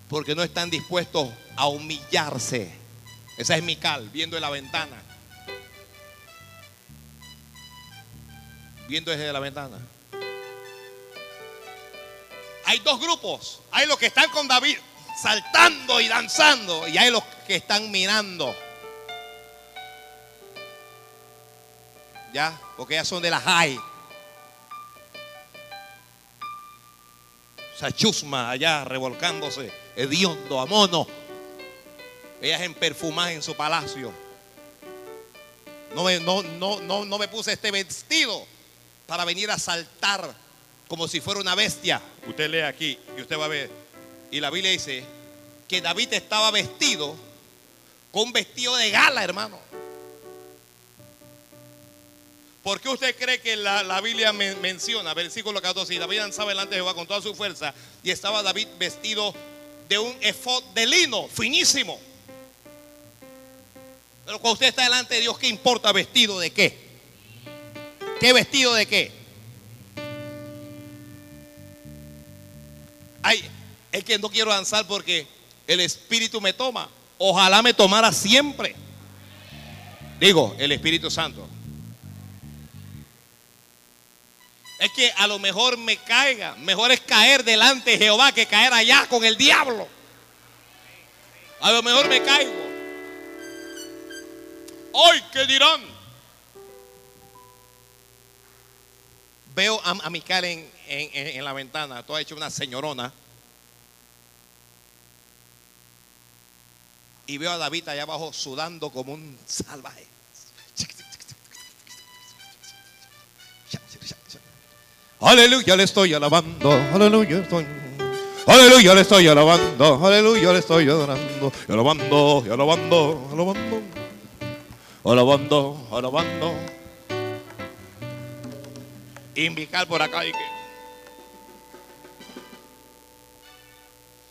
[SPEAKER 1] porque no están dispuestos a humillarse. Esa es mi cal, viendo en la ventana. Viendo desde la ventana. Hay dos grupos. Hay los que están con David saltando y danzando. Y hay los que están mirando. ¿Ya? Porque ya son de las hay. Esa chusma allá revolcándose hediondo, a mono. Ellas en perfumaje en su palacio. No me, no, no, no, no me puse este vestido para venir a saltar como si fuera una bestia. Usted lee aquí y usted va a ver. Y la Biblia dice que David estaba vestido con un vestido de gala, hermano. ¿Por qué usted cree que la, Biblia menciona, versículo 14, y David danzaba delante de Jehová con toda su fuerza y estaba David vestido de un efod de lino finísimo. Pero cuando usted está delante de Dios, ¿qué importa vestido de qué? ¿Qué vestido de qué? Ay, es que no quiero danzar porque el Espíritu me toma. Ojalá me tomara siempre. Digo, el Espíritu Santo. Es que a lo mejor me caiga. Mejor es caer delante de Jehová que caer allá con el diablo. A lo mejor me caigo. Hoy, ¿qué dirán? Veo a, a Mical en, la ventana, toda hecho una señorona. Y veo a David allá abajo sudando como un salvaje. Aleluya, le estoy alabando. Aleluya, estoy. Aleluya, le estoy alabando. Aleluya, le estoy adorando. Y alabando, y alabando, alabando. Alabando, alabando. Invicar por acá y que.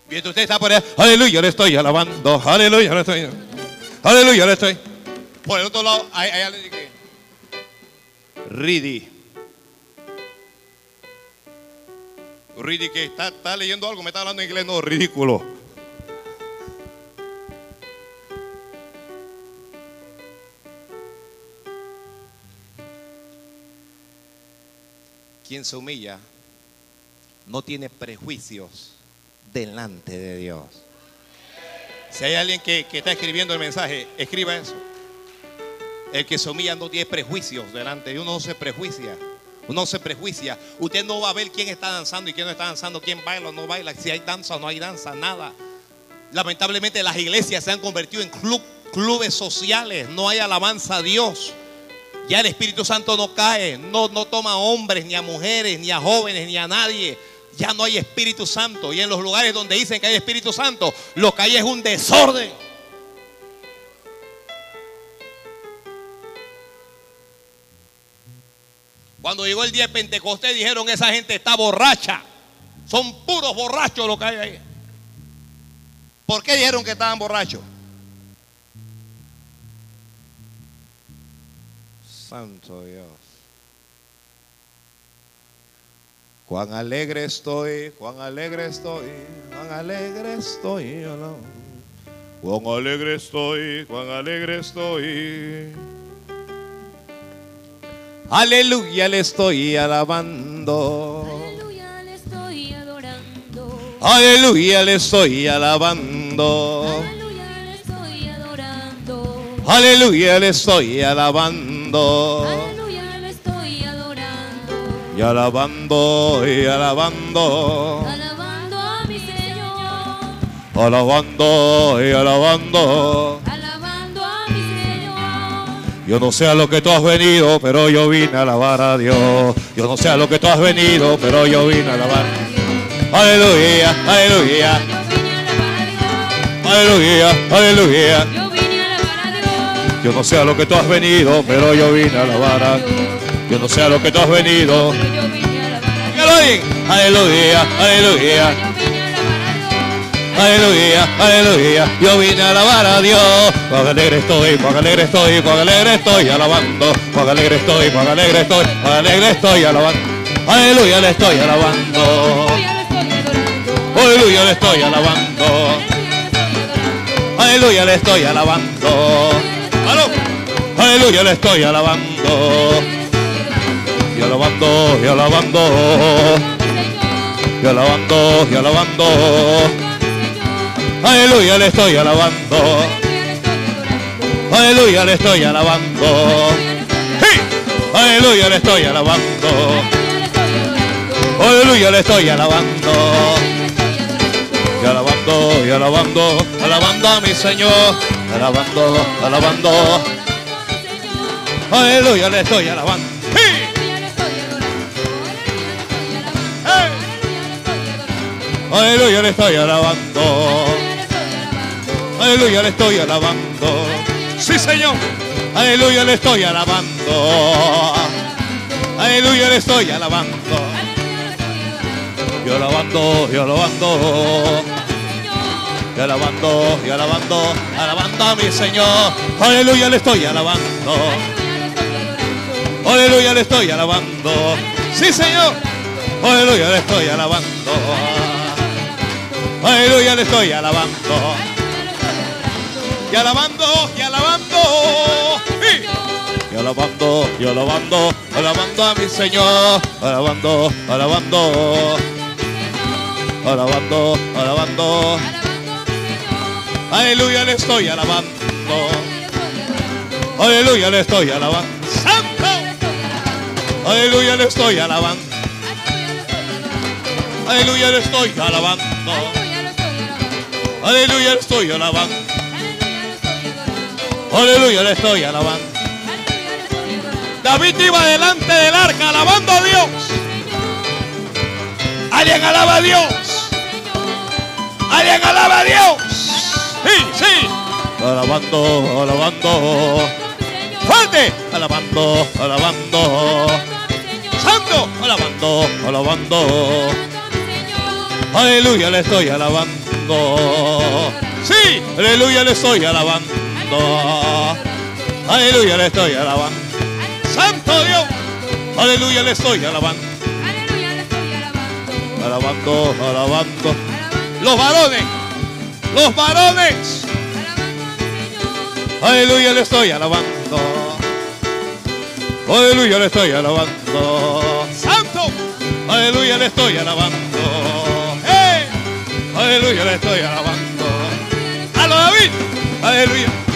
[SPEAKER 1] Mientras usted está por allá, aleluya, le estoy alabando. Aleluya, le estoy. Aleluya, le estoy. Por el otro lado, hay alguien que. Ridi. Ridi que está, está leyendo algo, me está hablando en inglés, no, ridículo. Quien se humilla no tiene prejuicios delante de Dios. Si hay alguien que, está escribiendo el mensaje, escriba eso. El que se humilla no tiene prejuicios delante de uno no se prejuicia. Uno se prejuicia. Usted no va a ver quién está danzando y quién no está danzando, quién baila o no baila, si hay danza o no hay danza, nada. Lamentablemente las iglesias se han convertido en club- clubes sociales, no hay alabanza a Dios. Ya el Espíritu Santo no cae, no, no toma a hombres, ni a mujeres, ni a jóvenes, ni a nadie. Ya no hay Espíritu Santo. Y en los lugares donde dicen que hay Espíritu Santo, lo que hay es un desorden. Cuando llegó el día de Pentecostés dijeron esa gente está borracha. Son puros borrachos lo que hay ahí. ¿Por qué dijeron que estaban borrachos? Santo Dios. Cuán alegre estoy, cuán alegre estoy, cuán alegre estoy. alabando. Cuán alegre estoy, cuán alegre estoy. Aleluya, le estoy alabando.
[SPEAKER 2] Aleluya, le estoy adorando.
[SPEAKER 1] Aleluya, le estoy alabando.
[SPEAKER 2] Aleluya.
[SPEAKER 1] Aleluya, le estoy alabando.
[SPEAKER 2] Aleluya, le estoy adorando.
[SPEAKER 1] Y alabando, y alabando.
[SPEAKER 2] Alabando a mi Señor.
[SPEAKER 1] Alabando, y alabando.
[SPEAKER 2] Alabando a mi Señor.
[SPEAKER 1] Yo no sé a lo que tú has venido, pero yo vine a alabar a Dios. Yo no sé a lo que tú has venido, pero yo vine a alabar. Aleluya, aleluya, aleluya, aleluya.
[SPEAKER 2] Yo
[SPEAKER 1] no sé a lo que tú has venido, pero yo vine a alabar a Yo no sé a lo que tú has venido. Aleluya, aleluya. Aleluya, aleluya, yo vine a alabar a Dios. Cuán alegre estoy, cuán alegre estoy, cuán alegre estoy alabando. Cuán alegre estoy, cuán alegre estoy, cuán alegre estoy alabando. Aleluya, le estoy alabando.
[SPEAKER 2] Aleluya, le estoy adorando.
[SPEAKER 1] Aleluya, le estoy alabando. Aleluya, le estoy alabando. Y alabando, y alabando. Y alabando, y alabando. Aleluya, le estoy alabando. Aleluya, le estoy alabando. Aleluya, le estoy alabando. Aleluya, le estoy alabando. Y alabando, y alabando, alabando a mi Señor. Alabando, alabando. Aleluya, le estoy alabando. Aleluya, le estoy alabando. Aleluya, le estoy alabando. Sí, Señor. Aleluya, le estoy alabando. Aleluya, le estoy alabando. Y alabando, y alabando. Y alabando, y alabando. Alabando a mi Señor. Aleluya, le estoy alabando. Aleluya, le estoy alabando. Sí, Señor. Aleluya, le estoy alabando. Aleluya, le estoy alabando. Y alabando, y alabando. Y alabando, y alabando, alabando a mi Señor. Alabando, alabando, alabando, alabando. Aleluya, le estoy alabando. Aleluya, le estoy alabando. Aleluya, le estoy alabando. Aleluya, le estoy alabando. Aleluya, le estoy alabando. Aleluya, le estoy alabando. David iba delante del arca alabando a Dios. Alguien alaba a Dios. Alguien alaba a Dios. Sí, sí. Alabando, alabando. Fuerte. Alabando, alabando. Santo. Alabando, alabando. Aleluya, le estoy alabando. Sí, aleluya, le estoy alabando. Aleluya, le estoy alabando. Santo Dios. Aleluya, le estoy alabando. Alabando, alabando. Los varones. Los varones. Aleluya, le estoy alabando. Aleluya, le estoy alabando. Aleluya, le estoy alabando. ¡Eh! Aleluya, le estoy alabando. A David. Aleluya.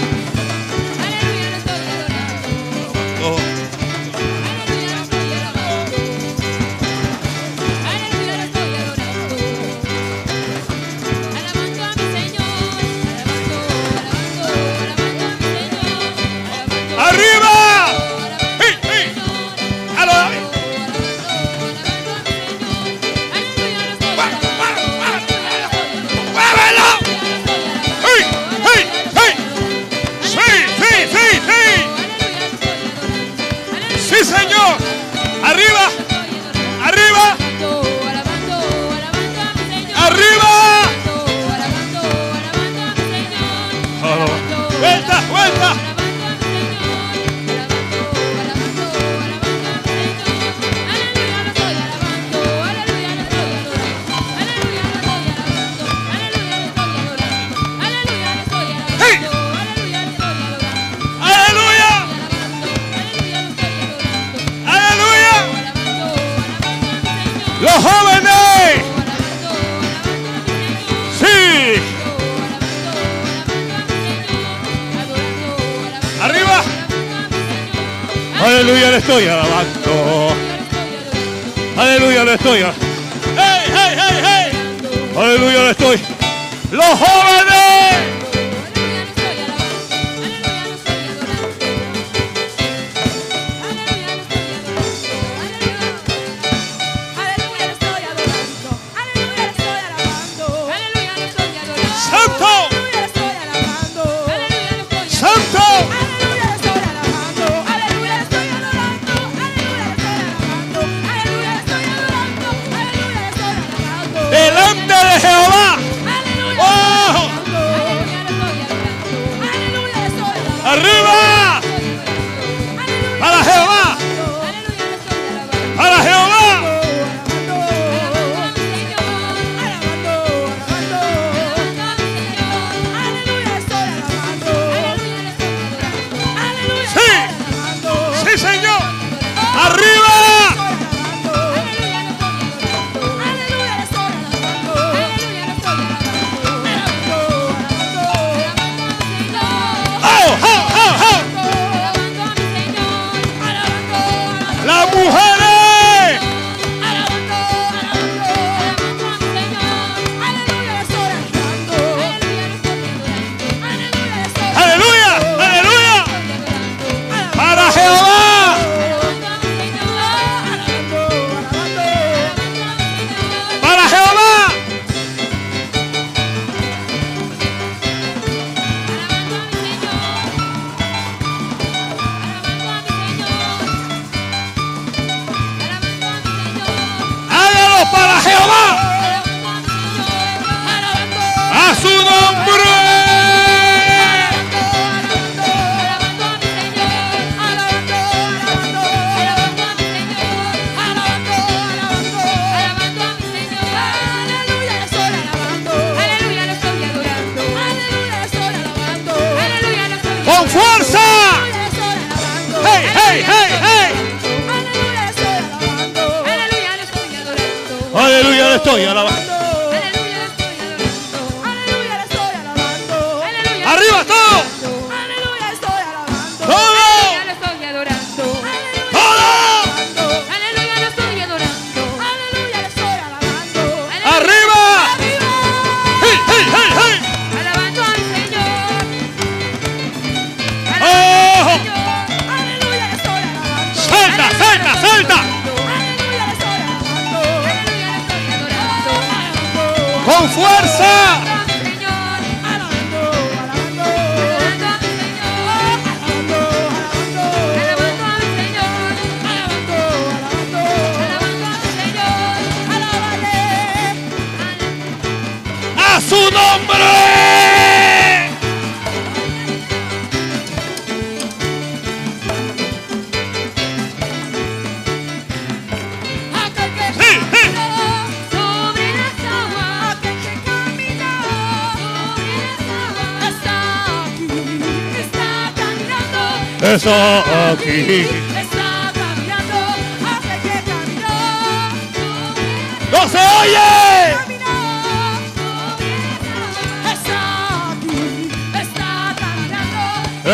[SPEAKER 1] Se oye.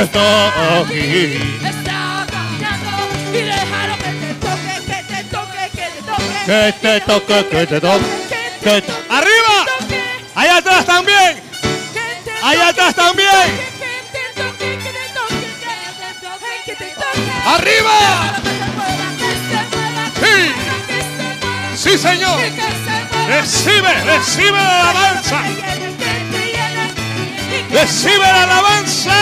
[SPEAKER 3] está aquí, está caminando. Y déjalo que te toque, que te toque, que te toque,
[SPEAKER 1] Que te toque, que te toque.
[SPEAKER 3] que te
[SPEAKER 1] Arriba. Allá atrás también. Allá atrás también.
[SPEAKER 3] Que
[SPEAKER 1] Sí, Señor. Recibe, recibe la alabanza. Recibe la alabanza.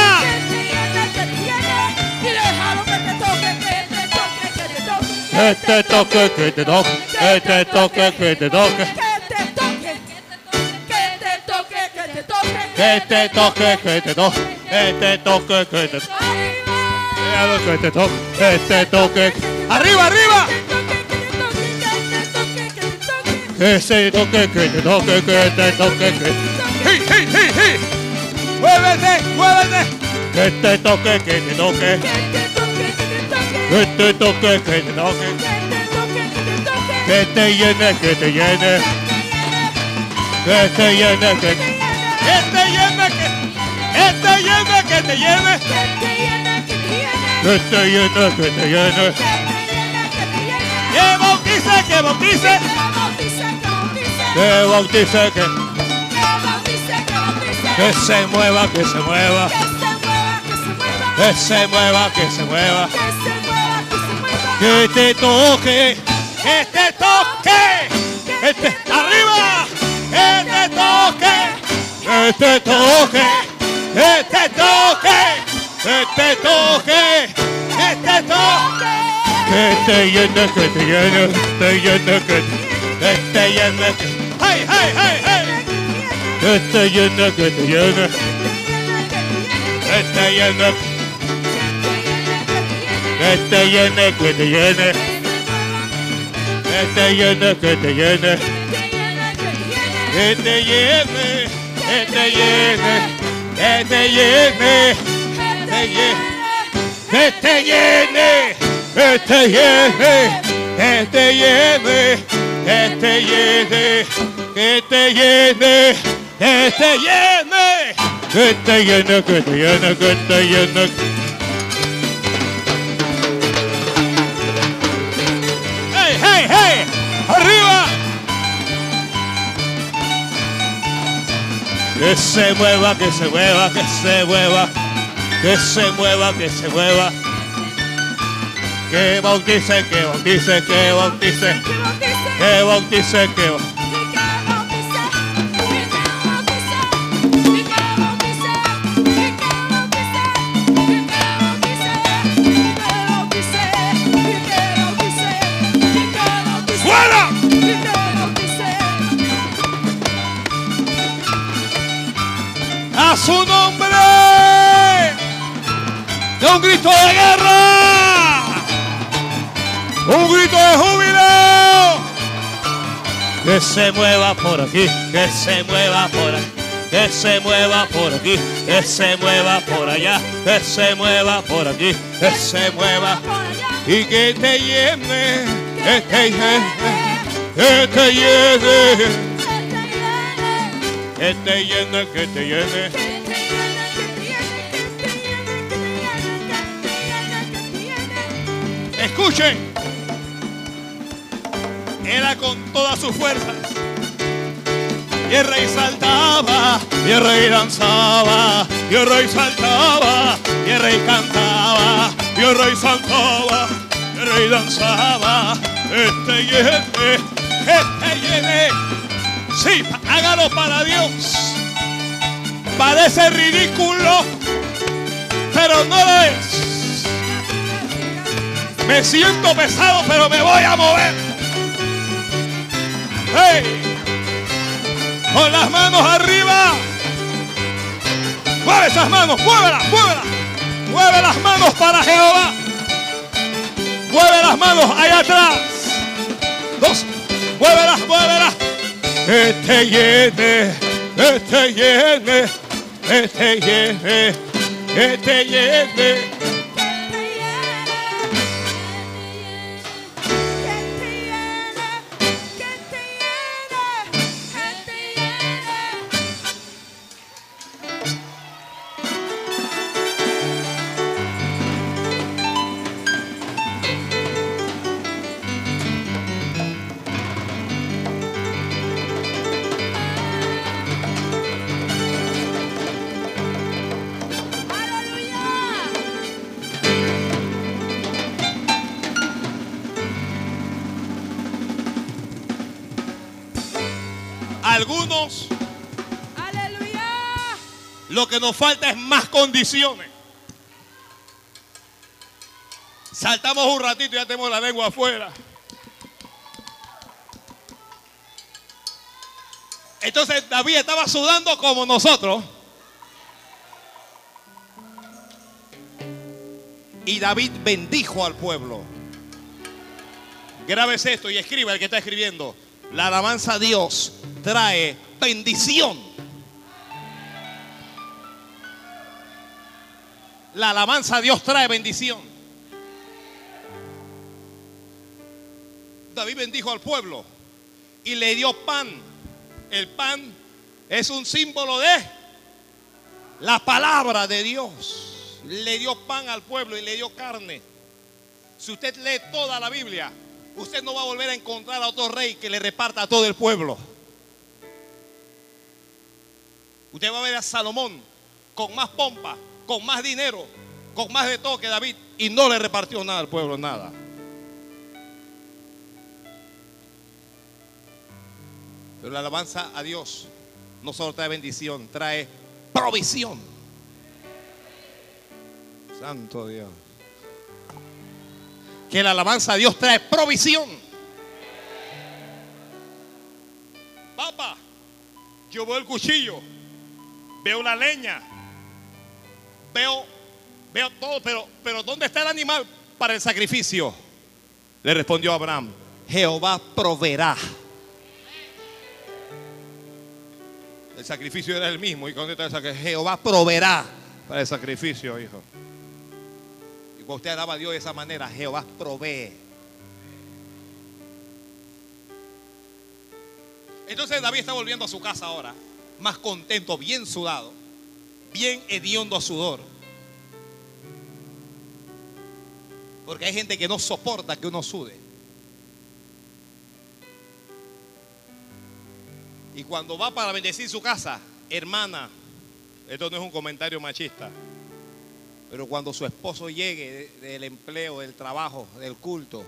[SPEAKER 3] que te toque, que te toque, que te toque.
[SPEAKER 1] Que te toque, que te toque. Que te toque, que te toque.
[SPEAKER 3] Que te toque, que te toque, que te toque.
[SPEAKER 1] Que te Que se toque, que te toque, que te toque, que. ¡Hey, hey, hey, hey! ¡Muévete, muévete! Que te toque, que te toque. Que te toque, que te toque. Que te llene, que te llene. Que te llene, que te Que te llene, que que te llene, que te llene. Que te llene, que te llene. Que bautice, que bautice. Que bautice, que, que se mueva, que se mueva. Que se mueva, que se mueva. Que te toque, que te toque. Que te, arriba. Que te toque. Que te toque. Que te toque. Que te toque. Que te toque. Que te llene, que te llene, te llene, que que te llene, que hey hey hey hey. Kötü günü kötü günü. Kötü günü. Kötü günü kötü günü. Kötü günü kötü günü. Kötü günü. Kötü günü. Kötü günü. Kötü günü. Kötü günü. Kötü günü. Kötü günü. que te llene, que te llene, que te llene, que te llene, que te llene. ¡Hey, hey, hey! ¡Arriba! Que se mueva, que se mueva, que se mueva, que se mueva, que se mueva. Que bautice, que bautice, que bautice, que bautice, que bautice. Que. Su nombre! ¡De un grito de guerra! ¡Un grito de júbilo! Que se mueva por aquí, que se mueva por aquí, que se mueva por aquí, que se mueva por allá, que se mueva por aquí, que se mueva y que te llene, que te llene, que te llene,
[SPEAKER 3] que te llene,
[SPEAKER 1] que te llene, Escuchen. Era con todas sus fuerzas. Y el rey saltaba, y el rey danzaba, y el rey saltaba, y el rey cantaba, y el rey saltaba, y el rey danzaba. Este llene, este llene. Sí, hágalo para Dios. Parece ridículo, pero no lo es. Me siento pesado, pero me voy a mover. ¡Hey! Con las manos arriba. Mueve esas manos, muévelas, muévelas. Mueve las manos para Jehová. Mueve las manos allá atrás. Dos. Muévelas, muévelas. Que te llene, que te llene, que te llene, que llene. Nos falta es más condiciones. Saltamos un ratito y ya tenemos la lengua afuera. Entonces David estaba sudando como nosotros. Y David bendijo al pueblo. Grabes esto y escriba el que está escribiendo. La alabanza a Dios trae bendición. La alabanza a Dios trae bendición. David bendijo al pueblo y le dio pan. El pan es un símbolo de la palabra de Dios. Le dio pan al pueblo y le dio carne. Si usted lee toda la Biblia, usted no va a volver a encontrar a otro rey que le reparta a todo el pueblo. Usted va a ver a Salomón con más pompa, con más dinero, con más de todo que David y no le repartió nada al pueblo, nada. Pero la alabanza a Dios no solo trae bendición, trae provisión. Santo Dios. Que la alabanza a Dios trae provisión. Papá, yo veo el cuchillo, veo la leña, veo, veo todo, pero, pero ¿dónde está el animal para el sacrificio? Le respondió Abraham, Jehová proveerá. El sacrificio era el mismo. ¿Y dónde está el sacrificio? Jehová proveerá para el sacrificio, hijo. Y cuando usted alaba a Dios de esa manera, Jehová provee. Entonces David está volviendo a su casa ahora, más contento, bien sudado, bien hediondo a sudor. Porque hay gente que no soporta que uno sude. Y cuando va para bendecir su casa, hermana, esto no es un comentario machista, pero cuando su esposo llegue de- del empleo, del trabajo, del culto,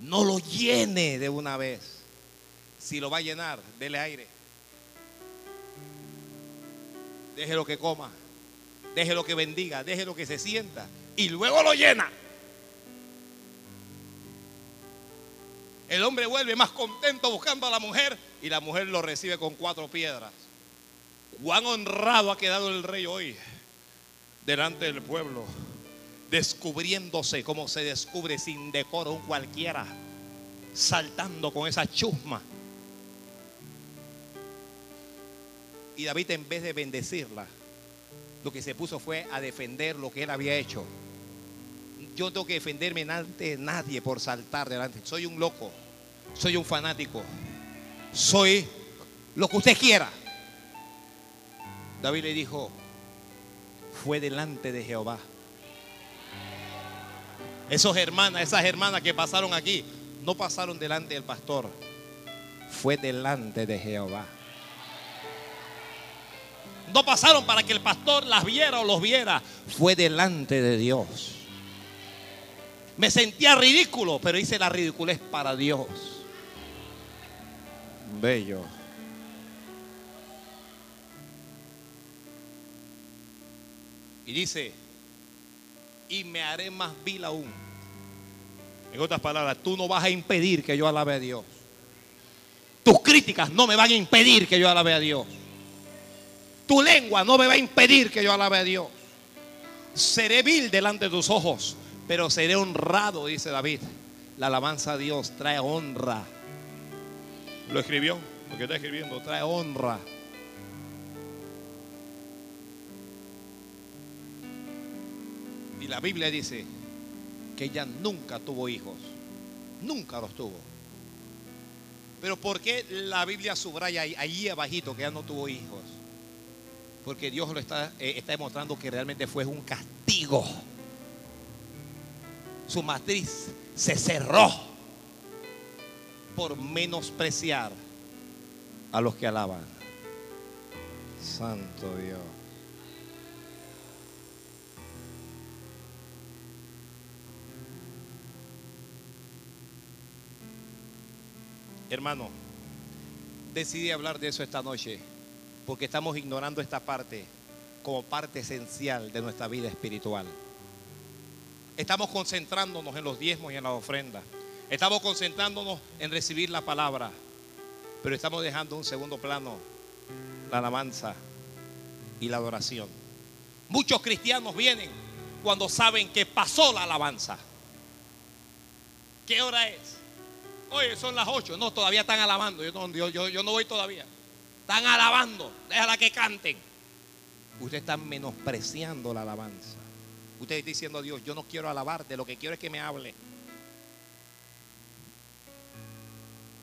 [SPEAKER 1] no lo llene de una vez. Si lo va a llenar, dele aire. Déjelo que coma, déjelo que bendiga, déjelo que se sienta y luego lo llena. El hombre vuelve más contento buscando a la mujer y la mujer lo recibe con cuatro piedras. Cuán honrado ha quedado el rey hoy delante del pueblo, descubriéndose como se descubre sin decoro un cualquiera, saltando con esa chusma. Y David en vez de bendecirla, lo que se puso fue a defender lo que él había hecho. Yo tengo que defenderme ante nadie por saltar delante. Soy un loco. soy un fanático, soy lo que usted quiera. David le dijo, fue delante de Jehová. Esos hermanas, esas hermanas que pasaron aquí, no pasaron delante del pastor, fue delante de Jehová. No pasaron para que el pastor las viera o los viera, fue delante de Dios. Me sentía ridículo, pero hice la ridiculez para Dios. Bello. Y dice, y me haré más vil aún. En otras palabras, tú no vas a impedir que yo alabe a Dios. Tus críticas no me van a impedir que yo alabe a Dios. Tu lengua no me va a impedir que yo alabe a Dios. Seré vil delante de tus ojos, pero seré honrado, dice David. La alabanza a Dios trae honra. Lo escribió, lo que está escribiendo, trae honra. Y la Biblia dice que ella nunca tuvo hijos. Nunca los tuvo. Pero ¿por qué la Biblia subraya ahí, ahí abajito que ella no tuvo hijos? Porque Dios lo está, eh, está demostrando que realmente fue un castigo. Su matriz se cerró por menospreciar a los que alaban. Santo Dios. Hermano, decidí hablar de eso esta noche porque estamos ignorando esta parte como parte esencial de nuestra vida espiritual. Estamos concentrándonos en los diezmos y en las ofrendas. Estamos concentrándonos en recibir la palabra, pero estamos dejando un segundo plano la alabanza y la adoración. Muchos cristianos vienen cuando saben que pasó la alabanza. ¿Qué hora es? Oye, son las 8. No, todavía están alabando. Yo no voy todavía. Están alabando. Déjala que canten. Usted está menospreciando la alabanza. Usted está diciendo a Dios, yo no quiero alabarte, lo que quiero es que me hable.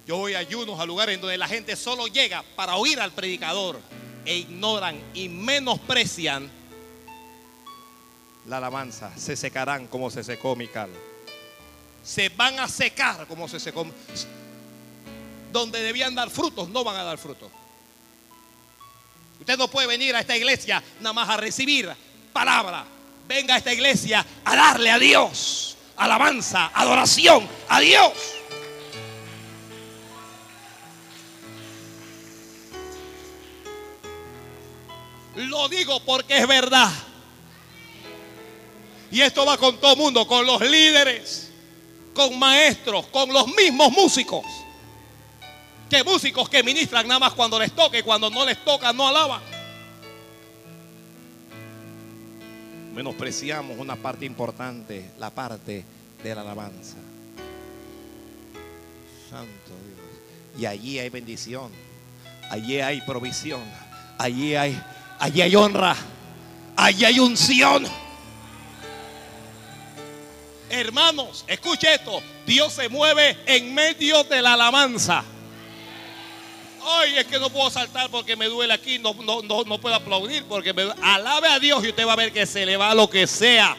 [SPEAKER 1] Yo voy a ayunos a lugares en donde la gente solo llega para oír al predicador e ignoran y menosprecian la alabanza. Se secarán como se secó Mical. Se van a secar como se secó. Donde debían dar frutos, no van a dar frutos. Usted no puede venir a esta iglesia nada más a recibir palabra. Venga a esta iglesia a darle a Dios alabanza, adoración a Dios. Lo digo porque es verdad. Y esto va con todo el mundo, con los líderes, con maestros, con los mismos músicos. Que músicos que ministran nada más cuando les toque, cuando no les toca no alaban. Menospreciamos una parte importante, la parte de la alabanza. Santo Dios. Y allí hay bendición, allí hay provisión, allí hay, allí hay honra, allí hay unción. Hermanos, escuche esto. Dios se mueve en medio de la alabanza. Ay, es que no puedo saltar porque me duele aquí, no, no, no, no puedo aplaudir porque me duele. Alabe a Dios y usted va a ver que se le va lo que sea.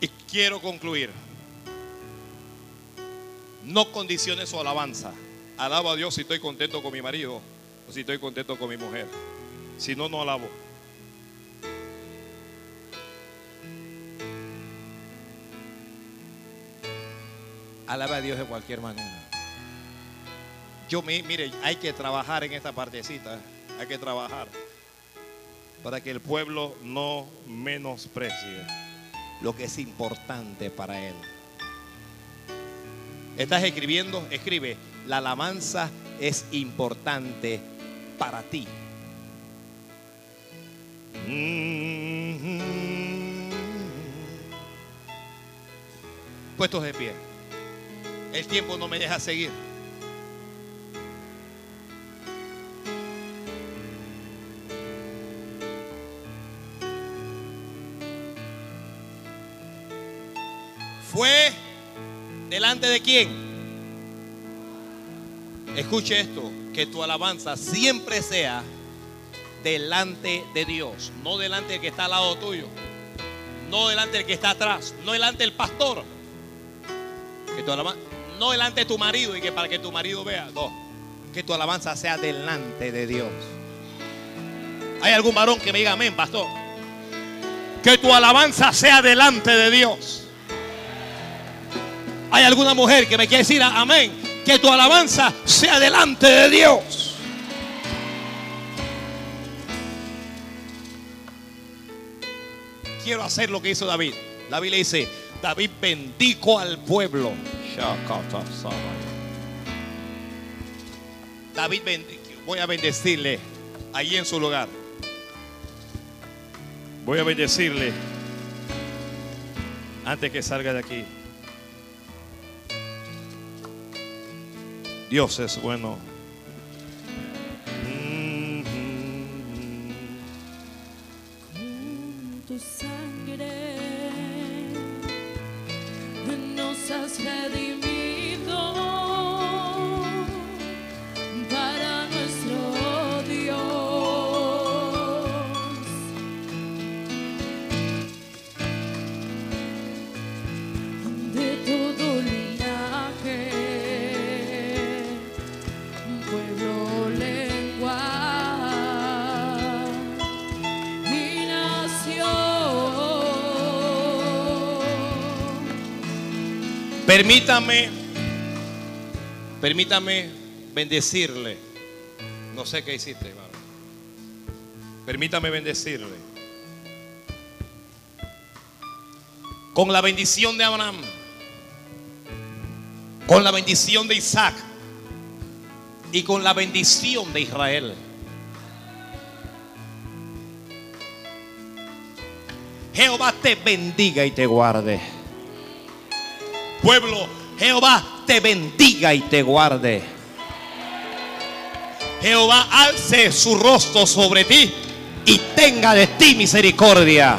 [SPEAKER 1] Y quiero concluir. No condicione su alabanza. Alabo a Dios si estoy contento con mi marido o si estoy contento con mi mujer. Si no, no alabo. Alaba a Dios de cualquier manera. Yo, mi- mire, hay que trabajar en esta partecita. Hay que trabajar para que el pueblo no menosprecie lo que es importante para él. ¿Estás escribiendo? Escribe. La alabanza es importante para ti. Puestos de pie. El tiempo no me deja seguir. Fue delante de quién. Escuche esto, que tu alabanza siempre sea delante de Dios, no delante del que está al lado tuyo, no delante del que está atrás, no delante del pastor. Que tu alabanza no delante de tu marido y que para que tu marido vea, no, que tu alabanza sea delante de Dios. ¿Hay algún varón que me diga amén, pastor? Que tu alabanza sea delante de Dios. ¿Hay alguna mujer que me quiere decir amén? Que tu alabanza sea delante de Dios. Quiero hacer lo que hizo David. David le dice, David bendijo al pueblo. David voy a bendecirle ahí en su lugar. Voy a bendecirle antes que salga de aquí. Dios es bueno. Permítame, permítame bendecirle. No sé qué hiciste, hermano. Permítame bendecirle. Con la bendición de Abraham, con la bendición de Isaac y con la bendición de Israel. Jehová te bendiga y te guarde. Pueblo, Jehová te bendiga y te guarde. Jehová alce su rostro sobre ti y tenga de ti misericordia.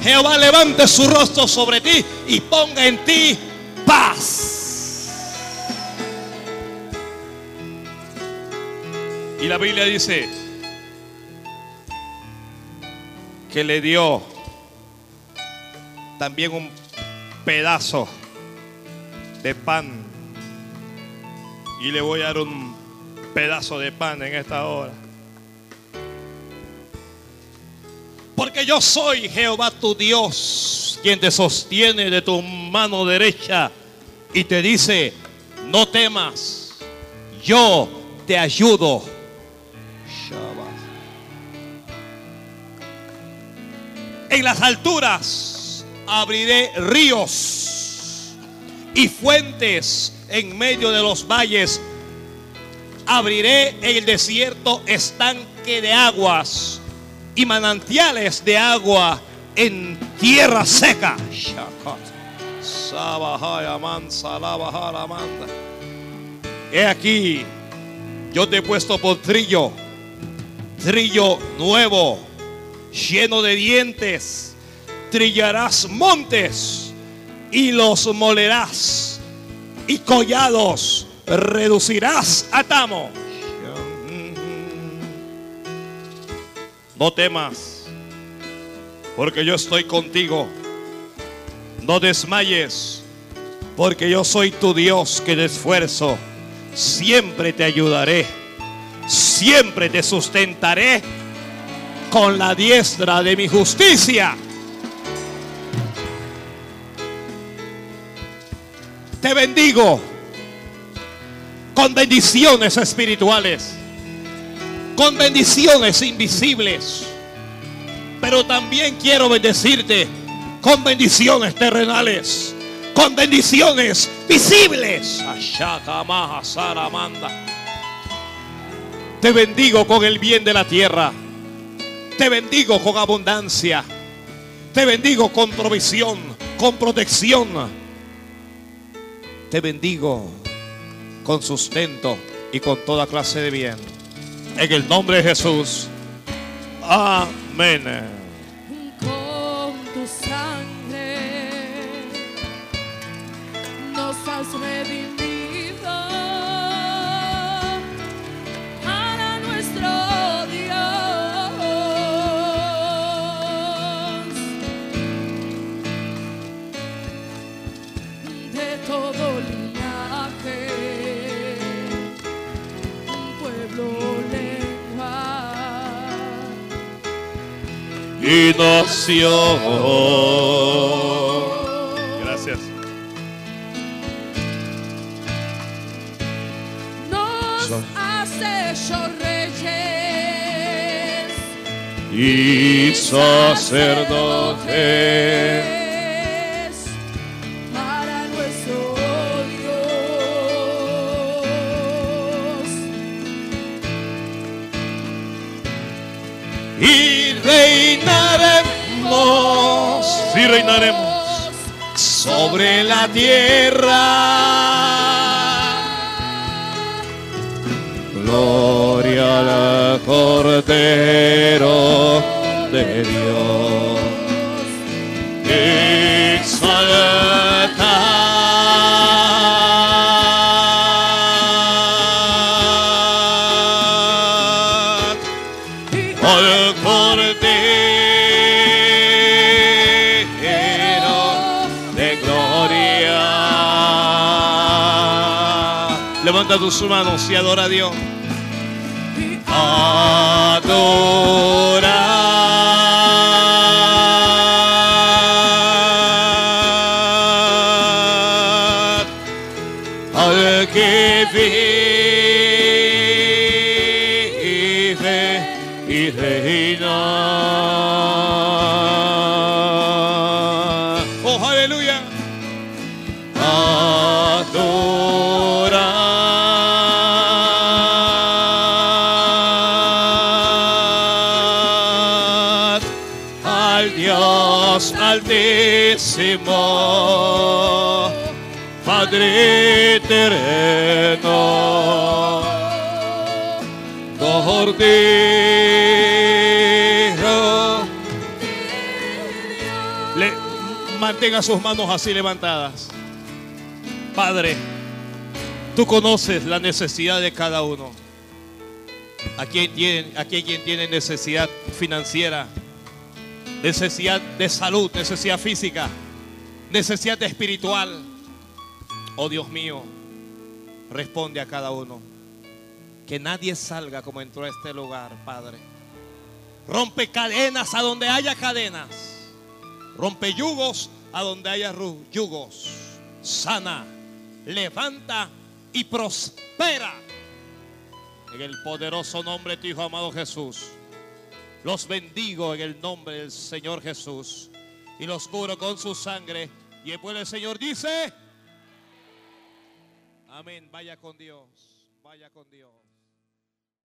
[SPEAKER 1] Jehová levante su rostro sobre ti y ponga en ti paz. Y la Biblia dice que le dio también un pedazo de pan. Y le voy a dar un pedazo de pan en esta hora. Porque yo soy Jehová tu Dios, quien te sostiene de tu mano derecha y te dice, no temas, yo te ayudo. Shabbat. En las alturas abriré ríos y fuentes en medio de los valles. Abriré el desierto estanque de aguas y manantiales de agua en tierra seca. He aquí, yo te he puesto por trillo, trillo nuevo, lleno de dientes. Trillarás montes y los molerás, y collados reducirás a tamo. No temas, porque yo estoy contigo. No desmayes, porque yo soy tu Dios que te esfuerzo. Siempre te ayudaré, siempre te sustentaré con la diestra de mi justicia. Te bendigo con bendiciones espirituales, con bendiciones invisibles, pero también quiero bendecirte con bendiciones terrenales, con bendiciones visibles. Te bendigo con el bien de la tierra. Te bendigo con abundancia. Te bendigo con provisión, con protección. Te bendigo con sustento y con toda clase de bien. En el nombre de Jesús. Amén. Y nación. Gracias.
[SPEAKER 3] Nos has hecho reyes
[SPEAKER 1] Y sacerdotes.
[SPEAKER 3] para nuestro Dios.
[SPEAKER 1] Y reinaremos, sobre la tierra. Gloria al Cordero de Dios. Tus manos y adora a Dios. Adorad Mantenga sus manos así levantadas. Padre, tú conoces la necesidad de cada uno. Aquí quien tiene necesidad financiera, necesidad de salud, necesidad física, necesidad espiritual. Oh Dios mío, responde a cada uno. Que nadie salga como entró a este lugar, Padre. Rompe cadenas a donde haya cadenas. Rompe yugos a donde haya yugos. Sana, levanta y prospera. En el poderoso nombre de tu Hijo amado Jesús. Los bendigo en el nombre del Señor Jesús. Y los cubro con su sangre. Y el pueblo del Señor dice. Amén. Vaya con Dios. Vaya con Dios.